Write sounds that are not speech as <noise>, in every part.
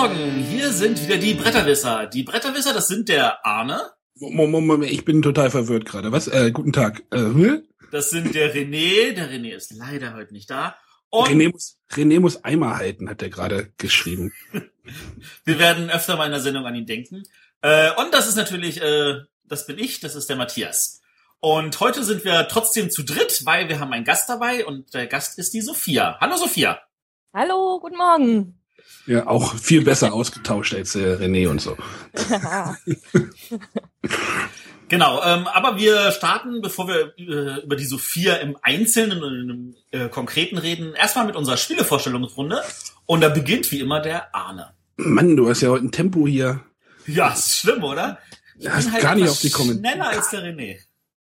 Morgen, hier sind wieder die Bretterwisser. Die Bretterwisser, das sind der Arne. Moment, Moment, ich bin total verwirrt gerade. Was? Äh, guten Tag. Äh, das sind der René. Der René ist leider heute nicht da. Und René muss, René muss Eimer halten, hat er gerade geschrieben. <laughs> wir werden öfter mal in der Sendung an ihn denken. Äh, und das ist natürlich, äh, das bin ich, das ist der Matthias. Und heute sind wir trotzdem zu dritt, weil wir haben einen Gast dabei und der Gast ist die Sophia. Hallo Sophia. Hallo, guten Morgen. Ja, auch viel besser ausgetauscht als äh, René und so. <laughs> genau, ähm, aber wir starten, bevor wir äh, über die Sophia im Einzelnen und im äh, Konkreten reden, erstmal mit unserer Spielevorstellungsrunde. Und da beginnt wie immer der Arne. Mann, du hast ja heute ein Tempo hier. Ja, ist schlimm, oder? Ich ja, bin halt gar nicht auf die Kommentare. Schneller als der René.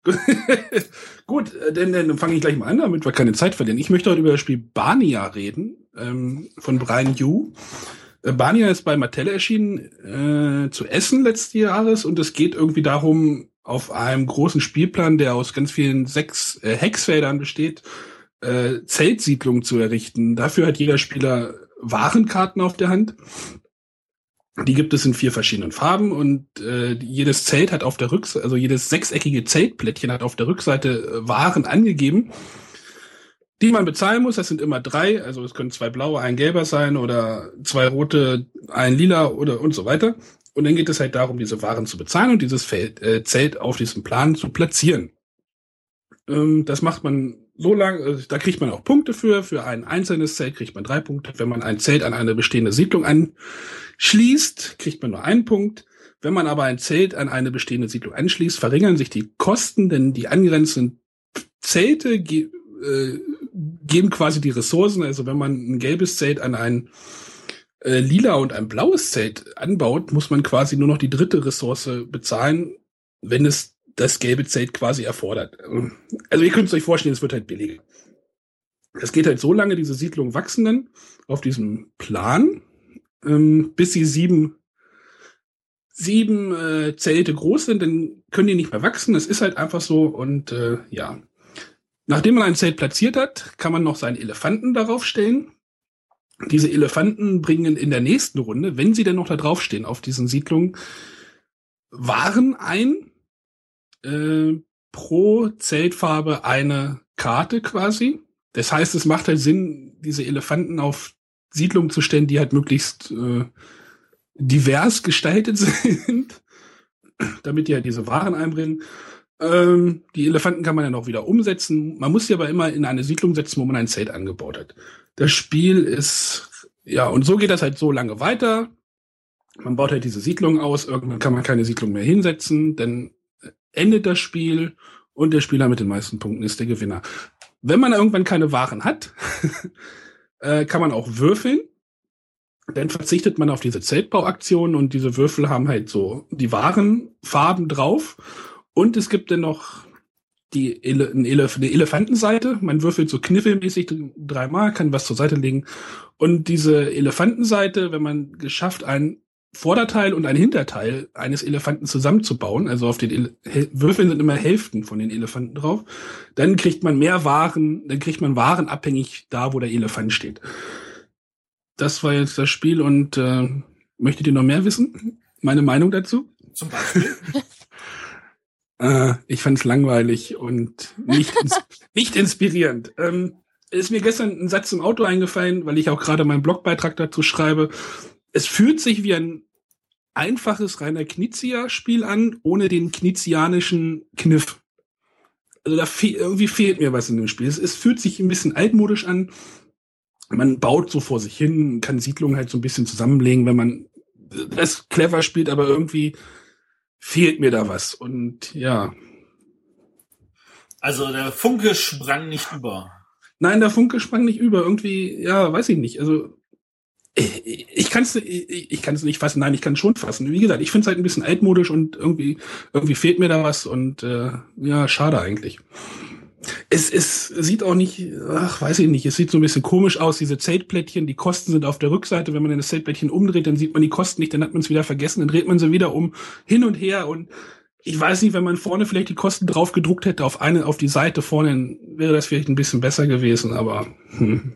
<laughs> Gut, äh, denn dann fange ich gleich mal an, damit wir keine Zeit verlieren. Ich möchte heute über das Spiel Bania reden ähm, von Brian Yu. Äh, Bania ist bei Mattel erschienen äh, zu Essen letzten Jahres und es geht irgendwie darum, auf einem großen Spielplan, der aus ganz vielen sechs äh, Hexfeldern besteht, äh, Zeltsiedlungen zu errichten. Dafür hat jeder Spieler Warenkarten auf der Hand. Die gibt es in vier verschiedenen Farben und äh, jedes Zelt hat auf der Rückseite, also jedes sechseckige Zeltplättchen hat auf der Rückseite äh, Waren angegeben die man bezahlen muss. Das sind immer drei, also es können zwei blaue, ein gelber sein oder zwei rote, ein lila oder und so weiter. Und dann geht es halt darum, diese Waren zu bezahlen und dieses Feld, äh, Zelt auf diesem Plan zu platzieren. Ähm, das macht man so lang, also da kriegt man auch Punkte für. Für ein einzelnes Zelt kriegt man drei Punkte. Wenn man ein Zelt an eine bestehende Siedlung anschließt, kriegt man nur einen Punkt. Wenn man aber ein Zelt an eine bestehende Siedlung anschließt, verringern sich die Kosten, denn die angrenzenden Zelte äh, geben quasi die Ressourcen. Also wenn man ein gelbes Zelt an ein äh, lila und ein blaues Zelt anbaut, muss man quasi nur noch die dritte Ressource bezahlen, wenn es das gelbe Zelt quasi erfordert. Also ihr könnt es euch vorstellen, es wird halt billiger. Es geht halt so lange, diese Siedlungen wachsen dann auf diesem Plan, ähm, bis sie sieben sieben äh, Zelte groß sind, dann können die nicht mehr wachsen. Das ist halt einfach so und äh, ja. Nachdem man ein Zelt platziert hat, kann man noch seinen Elefanten darauf stellen. Diese Elefanten bringen in der nächsten Runde, wenn sie denn noch da draufstehen auf diesen Siedlungen, Waren ein. Äh, pro Zeltfarbe eine Karte quasi. Das heißt, es macht halt Sinn, diese Elefanten auf Siedlungen zu stellen, die halt möglichst äh, divers gestaltet <laughs> sind, damit die halt diese Waren einbringen. Ähm, die Elefanten kann man ja noch wieder umsetzen. Man muss sie aber immer in eine Siedlung setzen, wo man ein Zelt angebaut hat. Das Spiel ist, ja, und so geht das halt so lange weiter. Man baut halt diese Siedlung aus, irgendwann kann man keine Siedlung mehr hinsetzen, dann endet das Spiel und der Spieler mit den meisten Punkten ist der Gewinner. Wenn man irgendwann keine Waren hat, <laughs> äh, kann man auch würfeln. Dann verzichtet man auf diese Zeltbauaktionen und diese Würfel haben halt so die Warenfarben drauf und es gibt dann noch die Ele Elef eine Elefantenseite. Man würfelt so kniffelmäßig dreimal, kann was zur Seite legen. Und diese Elefantenseite, wenn man geschafft, ein Vorderteil und ein Hinterteil eines Elefanten zusammenzubauen, also auf den Ele Würfeln sind immer Hälften von den Elefanten drauf, dann kriegt man mehr Waren, dann kriegt man Waren abhängig da, wo der Elefant steht. Das war jetzt das Spiel und äh, möchtet ihr noch mehr wissen? Meine Meinung dazu? Zum Beispiel? <laughs> Äh, ich fand es langweilig und nicht, ins <laughs> nicht inspirierend. Ähm, ist mir gestern ein Satz im Auto eingefallen, weil ich auch gerade meinen Blogbeitrag dazu schreibe. Es fühlt sich wie ein einfaches reiner Knizia-Spiel an, ohne den knizianischen Kniff. Also da fe irgendwie fehlt mir was in dem Spiel. Es, es fühlt sich ein bisschen altmodisch an. Man baut so vor sich hin, kann Siedlungen halt so ein bisschen zusammenlegen, wenn man das clever spielt, aber irgendwie fehlt mir da was. Und ja. Also der Funke sprang nicht über. Nein, der Funke sprang nicht über. Irgendwie, ja, weiß ich nicht. Also ich, ich kann es ich, ich kann's nicht fassen. Nein, ich kann es schon fassen. Wie gesagt, ich finde es halt ein bisschen altmodisch und irgendwie irgendwie fehlt mir da was und äh, ja, schade eigentlich. Es, es sieht auch nicht, ach, weiß ich nicht, es sieht so ein bisschen komisch aus, diese Zeltplättchen, die Kosten sind auf der Rückseite, wenn man das Zeltplättchen umdreht, dann sieht man die Kosten nicht, dann hat man es wieder vergessen, dann dreht man sie wieder um, hin und her und ich weiß nicht, wenn man vorne vielleicht die Kosten drauf gedruckt hätte auf eine, auf die Seite vorne, dann wäre das vielleicht ein bisschen besser gewesen, aber hm.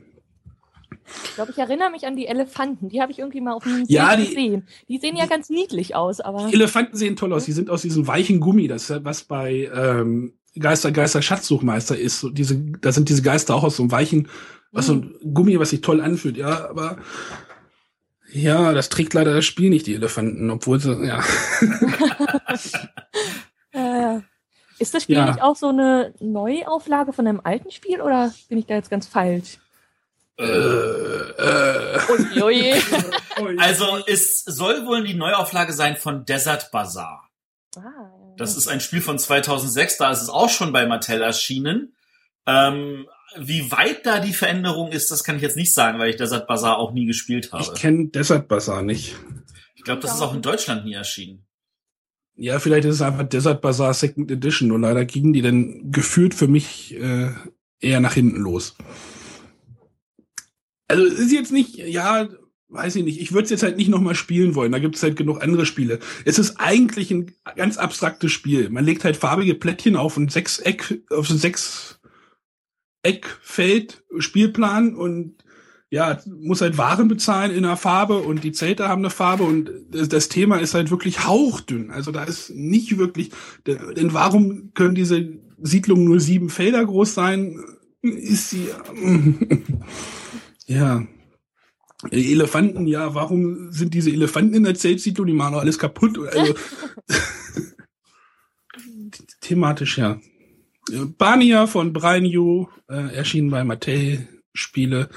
Ich glaube, ich erinnere mich an die Elefanten. Die habe ich irgendwie mal auf dem Ja, Bild die- gesehen. Die sehen ja ganz niedlich aus, aber Die Elefanten sehen toll aus. Die sind aus diesem weichen Gummi, das was bei ähm, Geister, Geister, Schatzsuchmeister ist. So diese, da sind diese Geister auch aus so einem weichen, was so ein Gummi, was sich toll anfühlt. Ja, aber ja, das trägt leider das Spiel nicht, die Elefanten, obwohl sie, ja. <laughs> äh, ist das Spiel Ja. nicht auch so eine Neuauflage von einem alten Spiel oder bin ich da jetzt ganz falsch? Äh, äh. <laughs> Also es soll wohl die Neuauflage sein von Desert Bazaar. ah, Das ist ein Spiel von 2006, da ist es auch schon bei Mattel erschienen. Ähm, wie weit da die Veränderung ist, das kann ich jetzt nicht sagen, weil ich Desert Bazaar auch nie gespielt habe. ich kenne Desert Bazaar nicht. Ich glaube, das ist auch in Deutschland nie erschienen. Ja, vielleicht ist es einfach Desert Bazaar Second Edition und leider gingen die dann gefühlt für mich äh, eher nach hinten los. Also ist jetzt nicht, ja, weiß ich nicht, ich würde es jetzt halt nicht nochmal spielen wollen, da gibt es halt genug andere Spiele. Es ist eigentlich ein ganz abstraktes Spiel. Man legt halt farbige Plättchen auf ein Sechseck, auf ein sechs Eckfeld Spielplan und ja, muss halt Waren bezahlen in einer Farbe und die Zelte haben eine Farbe und das Thema ist halt wirklich hauchdünn. Also da ist nicht wirklich, denn warum können diese Siedlungen nur sieben Felder groß sein? Ist sie, <laughs> ja. Elefanten, ja, warum sind diese Elefanten in der Zeltsiedlung? Die machen doch alles kaputt. Also, <laughs> thematisch, ja. Bania von Brian Yu, äh, erschienen bei Mattel Spiele.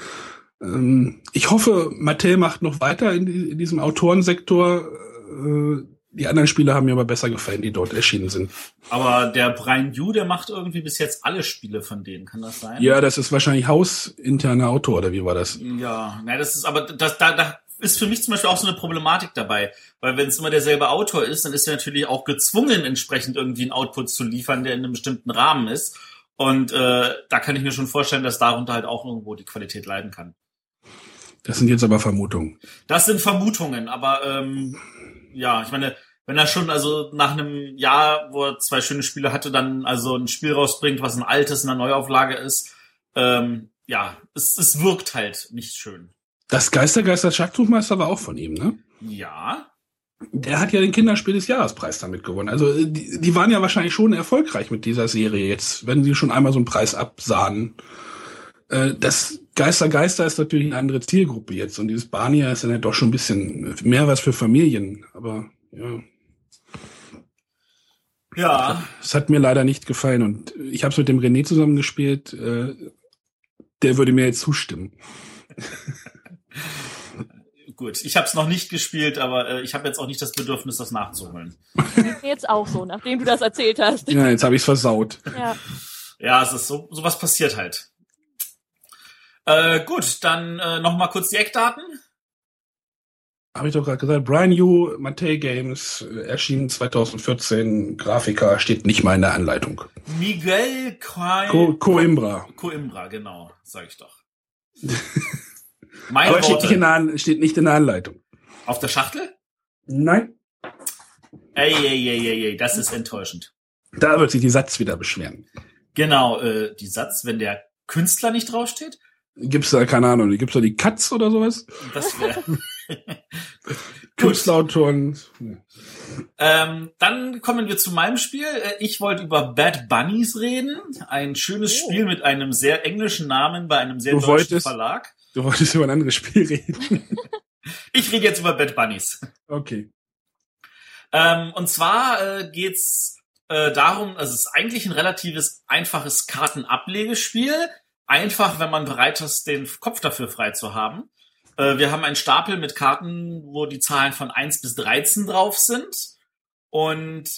Ähm, ich hoffe, Mattel macht noch weiter in, in diesem Autorensektor. Äh, die anderen Spiele haben mir aber besser gefallen, die dort erschienen sind. Aber der Brian Yu, der macht irgendwie bis jetzt alle Spiele von denen, kann das sein? Ja, das ist wahrscheinlich hausinterner Autor, oder wie war das? Ja, na, das ist aber das da, da ist für mich zum Beispiel auch so eine Problematik dabei, weil wenn es immer derselbe Autor ist, dann ist er natürlich auch gezwungen, entsprechend irgendwie einen Output zu liefern, der in einem bestimmten Rahmen ist. Und äh, da kann ich mir schon vorstellen, dass darunter halt auch irgendwo die Qualität leiden kann. Das sind jetzt aber Vermutungen. Das sind Vermutungen, aber ähm, ja, ich meine, wenn er schon also nach einem Jahr, wo er zwei schöne Spiele hatte, dann also ein Spiel rausbringt, was ein altes in einer Neuauflage ist, ähm, ja, es, es wirkt halt nicht schön. Das Geistergeister Schatzsuchmeister war auch von ihm, ne? Ja, Der hat ja den Kinderspiel des Jahrespreis damit gewonnen. Also äh, die, die waren ja wahrscheinlich schon erfolgreich mit dieser Serie jetzt, wenn sie schon einmal so einen Preis absahen. Äh, Das Geister Geister ist natürlich eine andere Zielgruppe jetzt und dieses Barnia ist dann ja doch schon ein bisschen mehr was für Familien. Aber ja, ja, es hat mir leider nicht gefallen und ich habe es mit dem René zusammengespielt. Äh, Der würde mir jetzt zustimmen. <laughs> gut. Ich habe es noch nicht gespielt, aber äh, ich habe jetzt auch nicht das Bedürfnis, das nachzuholen. Jetzt auch so, nachdem du das erzählt hast. Ja, jetzt habe ich es versaut. Ja. Ja, es ist so, sowas passiert halt. Äh, gut, dann äh, noch mal kurz die Eckdaten. Habe ich doch gerade gesagt. Brian Yu, Mattel Games, äh, erschienen 2014. Grafiker steht nicht mal in der Anleitung. Miguel Coim Co Coimbra. Coimbra, genau, sag ich doch. <laughs> Meine Aber steht nicht, in der, steht nicht in der Anleitung. Auf der Schachtel? Nein. Ey, ey, ey, ey, ey, das ist enttäuschend. Da wird sich die Satz wieder beschweren. Genau, äh, die Satz, wenn der Künstler nicht draufsteht, Gibt's da, keine Ahnung, gibt's da die Katz oder sowas? das wäre. <laughs> <laughs> Gut. Künstlerautoren. Ähm, dann kommen wir zu meinem Spiel. Äh, Ich wollte über Bad Bunnies reden. Ein schönes Oh. Spiel mit einem sehr englischen Namen bei einem sehr Du deutschen wolltest- Verlag. Du wolltest über ein anderes Spiel reden. <laughs> Ich rede jetzt über Bad Bunnies. Okay. Ähm, und zwar äh, geht's äh, darum, also es ist eigentlich ein relatives einfaches Kartenablegespiel. Einfach, wenn man bereit ist, den Kopf dafür frei zu haben. Äh, wir haben einen Stapel mit Karten, wo die Zahlen von 1 bis 13 drauf sind. Und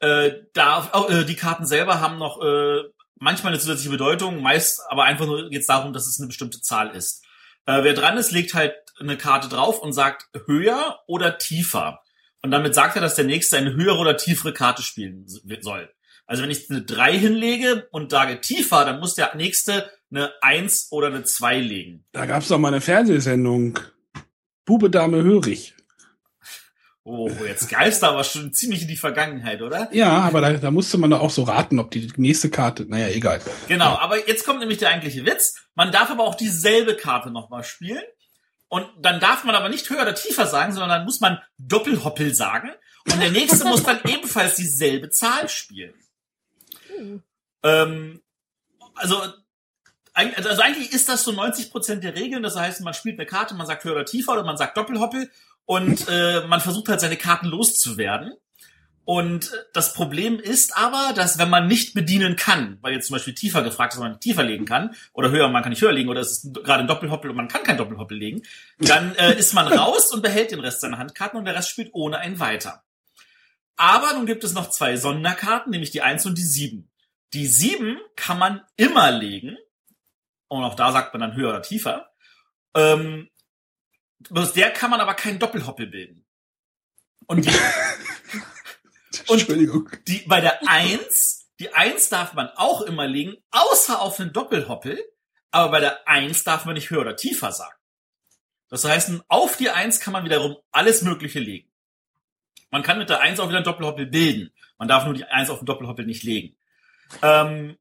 äh, da, oh, äh, die Karten selber haben noch äh, manchmal eine zusätzliche Bedeutung, meist aber einfach nur geht's darum, dass es eine bestimmte Zahl ist. Äh, wer dran ist, legt halt eine Karte drauf und sagt höher oder tiefer. Und damit sagt er, dass der nächste eine höhere oder tiefere Karte spielen soll. Also wenn ich eine 3 hinlege und sage tiefer, dann muss der nächste eine 1 oder eine 2 legen. Da gab's doch mal eine Fernsehsendung. Bube, Dame, Hörig. Oh, jetzt greifst du aber schon ziemlich in die Vergangenheit, oder? Ja, aber da, da musste man doch auch so raten, ob die nächste Karte, naja, egal. Genau, aber jetzt kommt nämlich der eigentliche Witz. Man darf aber auch dieselbe Karte nochmal spielen. Und dann darf man aber nicht höher oder tiefer sagen, sondern dann muss man Doppelhoppel sagen. Und der nächste <laughs> muss dann ebenfalls dieselbe Zahl spielen. Hm. Ähm, also, eig- also eigentlich ist das so 90 Prozent der Regeln. Das heißt, man spielt eine Karte, man sagt höher oder tiefer oder man sagt Doppelhoppel und äh, man versucht halt seine Karten loszuwerden. Und das Problem ist aber, dass wenn man nicht bedienen kann, weil jetzt zum Beispiel tiefer gefragt ist, ob man tiefer legen kann, oder höher, man kann nicht höher legen, oder es ist gerade ein Doppelhoppel und man kann kein Doppelhoppel legen, dann äh, ist man raus und behält den Rest seiner Handkarten und der Rest spielt ohne einen weiter. Aber nun gibt es noch zwei Sonderkarten, nämlich die 1 und die 7. Die 7 kann man immer legen, und auch da sagt man dann höher oder tiefer. Ähm, aus der kann man aber keinen Doppelhoppel bilden. Und die, <laughs> Und- Entschuldigung. die, bei der Eins, die Eins darf man auch immer legen, außer auf einen Doppelhoppel, aber bei der Eins darf man nicht höher oder tiefer sagen. Das heißt, auf die Eins kann man wiederum alles Mögliche legen. Man kann mit der Eins auch wieder einen Doppelhoppel bilden. Man darf nur die Eins auf den Doppelhoppel nicht legen. Ähm,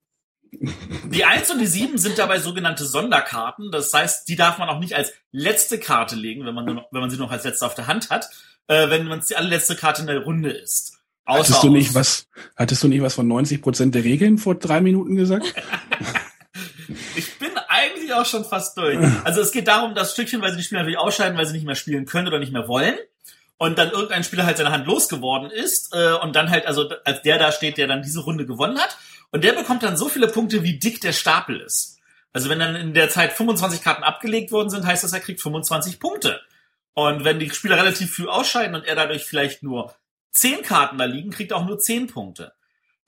die Eins und die Sieben sind dabei sogenannte Sonderkarten. Das heißt, die darf man auch nicht als letzte Karte legen, wenn man, noch, wenn man sie noch als letzte auf der Hand hat, äh, wenn man die allerletzte Karte in der Runde ist. Außer Hattest du nicht was, hattest du nicht was von 90 Prozent der Regeln vor drei Minuten gesagt? <laughs> Ich bin eigentlich auch schon fast durch. Also es geht darum, dass stückchenweise die Spieler natürlich ausscheiden, weil sie nicht mehr spielen können oder nicht mehr wollen. Und dann irgendein Spieler halt seine Hand losgeworden ist äh, und dann halt, also als der da steht, der dann diese Runde gewonnen hat. Und der bekommt dann so viele Punkte, wie dick der Stapel ist. Also wenn dann in der Zeit 25 Karten abgelegt worden sind, heißt das, er kriegt 25 Punkte. Und wenn die Spieler relativ früh ausscheiden und er dadurch vielleicht nur 10 Karten da liegen, kriegt er auch nur 10 Punkte.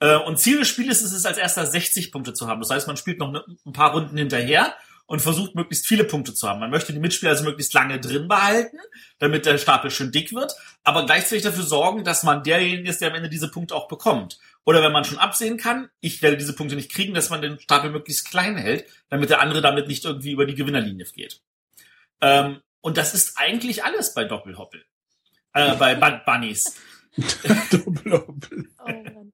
Äh, Und Ziel des Spieles ist es, als erster 60 Punkte zu haben. Das heißt, man spielt noch ne- ein paar Runden hinterher und versucht, möglichst viele Punkte zu haben. Man möchte die Mitspieler also möglichst lange drin behalten, damit der Stapel schön dick wird, aber gleichzeitig dafür sorgen, dass man derjenige ist, der am Ende diese Punkte auch bekommt. Oder wenn man schon absehen kann, ich werde diese Punkte nicht kriegen, dass man den Stapel möglichst klein hält, damit der andere damit nicht irgendwie über die Gewinnerlinie geht. Ähm, und das ist eigentlich alles bei Doppelhoppel. Äh, bei Bun Bunnies. Doppelhoppel. <laughs> Oh Mann.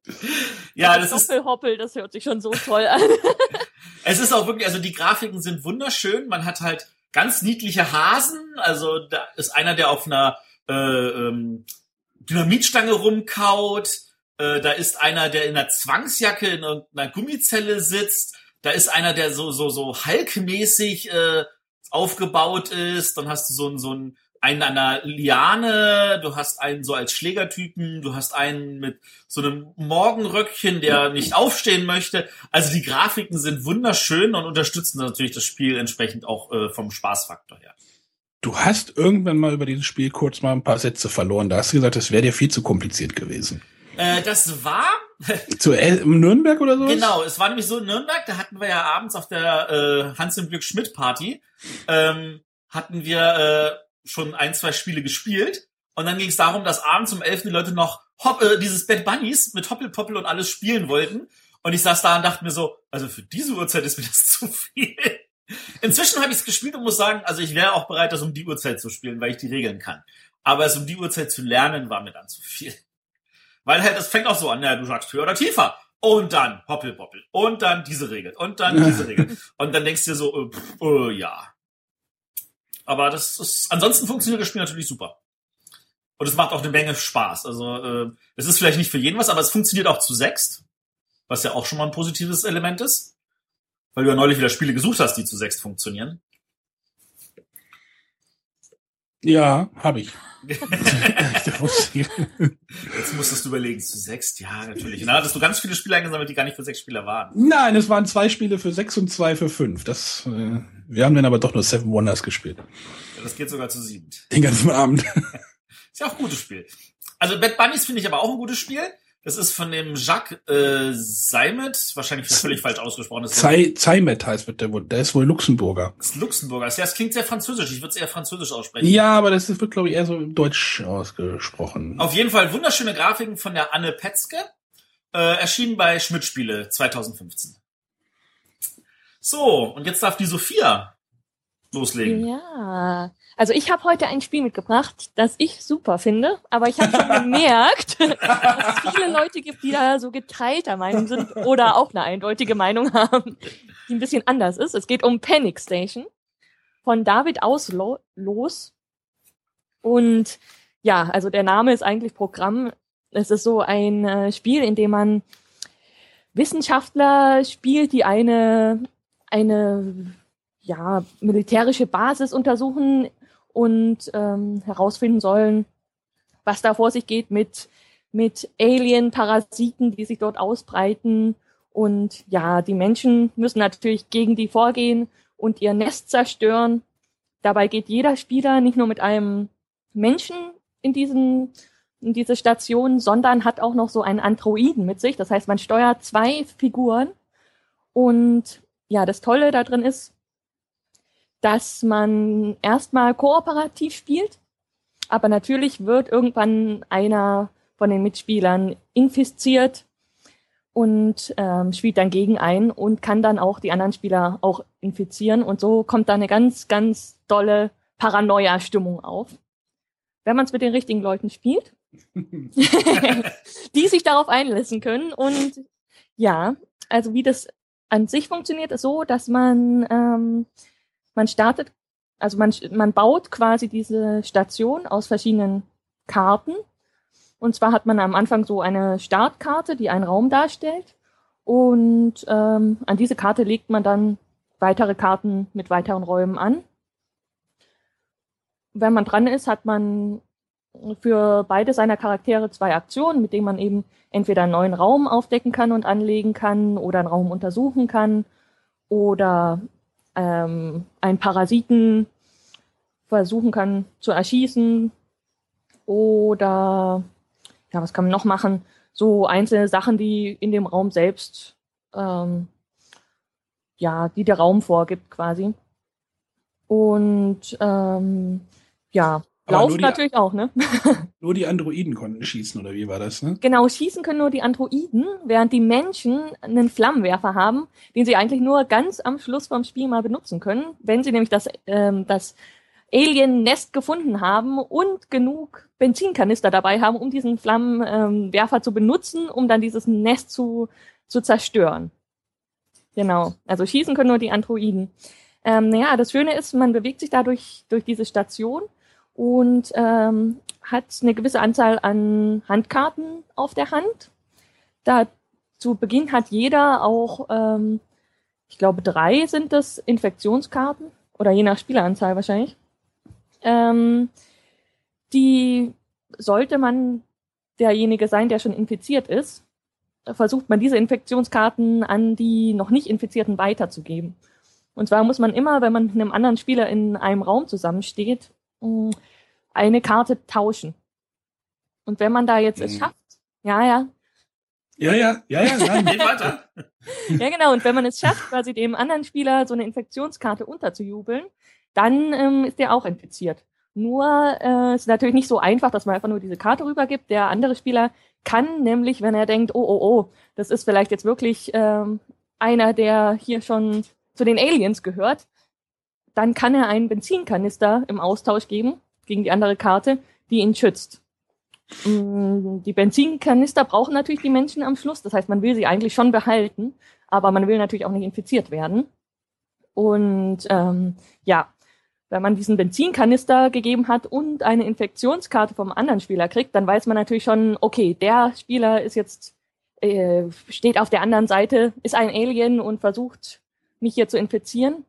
Ja, das ist Doppelhoppel, das hört sich schon so toll an. <laughs> Es ist auch wirklich, also die Grafiken sind wunderschön. Man hat halt ganz niedliche Hasen. Also da ist einer, der auf einer äh, ähm, Dynamitstange rumkaut. Äh, da ist einer, der in einer Zwangsjacke in irgendeiner Gummizelle sitzt. Da ist einer, der so so so Hulk-mäßig äh, aufgebaut ist. Dann hast du so ein so ein einen an einer Liane, du hast einen so als Schlägertypen, du hast einen mit so einem Morgenröckchen, der nicht aufstehen möchte. Also die Grafiken sind wunderschön und unterstützen natürlich das Spiel entsprechend auch äh, vom Spaßfaktor her. Du hast irgendwann mal über dieses Spiel kurz mal ein paar Sätze verloren. Da hast du gesagt, das wäre dir viel zu kompliziert gewesen. Äh, das war <laughs> Zu El Nürnberg oder so? Genau, es war nämlich so in Nürnberg, da hatten wir ja abends auf der äh, Hans im Glück Schmidt Party, ähm, hatten wir äh, schon ein, zwei Spiele gespielt und dann ging es darum, dass abends um elf die Leute noch Hop, äh, dieses Bad Bunnies mit Hoppelpoppel und alles spielen wollten und ich saß da und dachte mir so, also für diese Uhrzeit ist mir <laughs> das zu viel. Inzwischen habe ich es gespielt und muss sagen, also ich wäre auch bereit, das um die Uhrzeit zu spielen, weil ich die Regeln kann. Aber es um die Uhrzeit zu lernen, war mir dann zu viel. Weil halt, das fängt auch so an, ja, du sagst höher oder tiefer. Und dann Hoppelpoppel. Und dann diese Regel. Und dann diese <laughs> Regel. Und dann denkst du dir so, äh, pff, äh, ja. Aber das ist, ansonsten funktioniert das Spiel natürlich super. Und es macht auch eine Menge Spaß. Also, äh, es ist vielleicht nicht für jeden was, aber es funktioniert auch zu sechst. Was ja auch schon mal ein positives Element ist. Weil du ja neulich wieder Spiele gesucht hast, die zu sechst funktionieren. Ja, habe ich. <laughs> Jetzt musstest du überlegen, zu sechst? Ja, natürlich. Und dann hattest du ganz viele Spiele eingesammelt, die gar nicht für sechs Spieler waren. Nein, es waren zwei Spiele für sechs und zwei für fünf. Das, äh, wir haben dann aber doch nur Seven Wonders gespielt. Ja, Das geht sogar zu sieben. Den ganzen Abend. <laughs> Ist ja auch ein gutes Spiel. Also Bad Bunnies finde ich aber auch ein gutes Spiel. Das ist von dem Jacques äh, Seimet, wahrscheinlich völlig falsch ausgesprochen. Zeimet heißt wird der wohl. Der ist wohl Luxemburger. das ist Luxemburger. Ja, das klingt sehr französisch. Ich würde es eher französisch aussprechen. Ja, aber das wird, glaube ich, eher so im Deutsch ausgesprochen. Auf jeden Fall wunderschöne Grafiken von der Anne Petzke. Äh, erschienen bei Schmidt Spiele 2015. So, und jetzt darf die Sophia loslegen. Ja, also ich habe heute ein Spiel mitgebracht, das ich super finde, aber ich habe schon <laughs> gemerkt, <laughs> dass es viele Leute gibt, die da so geteilter Meinung sind oder auch eine eindeutige Meinung haben, die ein bisschen anders ist. Es geht um Panic Station von David Auslo los. Und ja, also der Name ist eigentlich Programm. Es ist so ein äh, Spiel, in dem man Wissenschaftler spielt, die eine, eine ja, militärische Basis untersuchen und ähm, herausfinden sollen, was da vor sich geht mit, mit Alien-Parasiten, die sich dort ausbreiten. Und ja, die Menschen müssen natürlich gegen die vorgehen und ihr Nest zerstören. Dabei geht jeder Spieler nicht nur mit einem Menschen in diesen in diese Station, sondern hat auch noch so einen Androiden mit sich. Das heißt, man steuert zwei Figuren. Und ja, das Tolle da drin ist, dass man erstmal kooperativ spielt, aber natürlich wird irgendwann einer von den Mitspielern infiziert und ähm, spielt dann gegen ein und kann dann auch die anderen Spieler auch infizieren und so kommt da eine ganz, ganz dolle Paranoia-Stimmung auf. Wenn man es mit den richtigen Leuten spielt, <laughs> <laughs> die sich darauf einlassen können und ja, also wie das an sich funktioniert, ist so, dass man ähm, man startet, also man, man baut quasi diese Station aus verschiedenen Karten. Und zwar hat man am Anfang so eine Startkarte, die einen Raum darstellt. Und ähm, an diese Karte legt man dann weitere Karten mit weiteren Räumen an. Wenn man dran ist, hat man für beide seiner Charaktere zwei Aktionen, mit denen man eben entweder einen neuen Raum aufdecken kann und anlegen kann oder einen Raum untersuchen kann oder ähm, einen Parasiten versuchen kann zu erschießen oder ja, was kann man noch machen? So einzelne Sachen, die in dem Raum selbst ähm, ja, die der Raum vorgibt quasi. Und ähm, ja, Laufen natürlich auch, ne? <laughs> nur die Androiden konnten schießen, oder wie war das, ne? Genau, schießen können nur die Androiden, während die Menschen einen Flammenwerfer haben, den sie eigentlich nur ganz am Schluss vom Spiel mal benutzen können, wenn sie nämlich das, ähm, das Alien-Nest gefunden haben und genug Benzinkanister dabei haben, um diesen Flammenwerfer ähm, zu benutzen, um dann dieses Nest zu, zu zerstören. Genau. Also schießen können nur die Androiden. Ähm, naja, das Schöne ist, man bewegt sich dadurch durch diese Station und ähm, hat eine gewisse Anzahl an Handkarten auf der Hand. Da zu Beginn hat jeder auch, ähm, ich glaube, drei sind das Infektionskarten oder je nach Spieleranzahl wahrscheinlich. Ähm, die sollte man derjenige sein, der schon infiziert ist, versucht man diese Infektionskarten an die noch nicht Infizierten weiterzugeben. Und zwar muss man immer, wenn man mit einem anderen Spieler in einem Raum zusammensteht, eine Karte tauschen. Und wenn man da jetzt mhm. es schafft, ja, ja. Ja, ja, ja, ja, nein, <laughs> geht weiter. <laughs> ja, genau. Und wenn man es schafft, quasi dem anderen Spieler so eine Infektionskarte unterzujubeln, dann ähm, ist der auch infiziert. Nur äh, ist natürlich nicht so einfach, dass man einfach nur diese Karte rübergibt. Der andere Spieler kann nämlich, wenn er denkt, oh, oh, oh, das ist vielleicht jetzt wirklich ähm, einer, der hier schon zu den Aliens gehört, dann kann er einen Benzinkanister im Austausch geben gegen die andere Karte, die ihn schützt. Mm, die Benzinkanister brauchen natürlich die Menschen am Schluss. Das heißt, man will sie eigentlich schon behalten, aber man will natürlich auch nicht infiziert werden. Und ähm, ja, wenn man diesen Benzinkanister gegeben hat und eine Infektionskarte vom anderen Spieler kriegt, dann weiß man natürlich schon, okay, der Spieler ist jetzt äh, steht auf der anderen Seite, ist ein Alien und versucht mich hier zu infizieren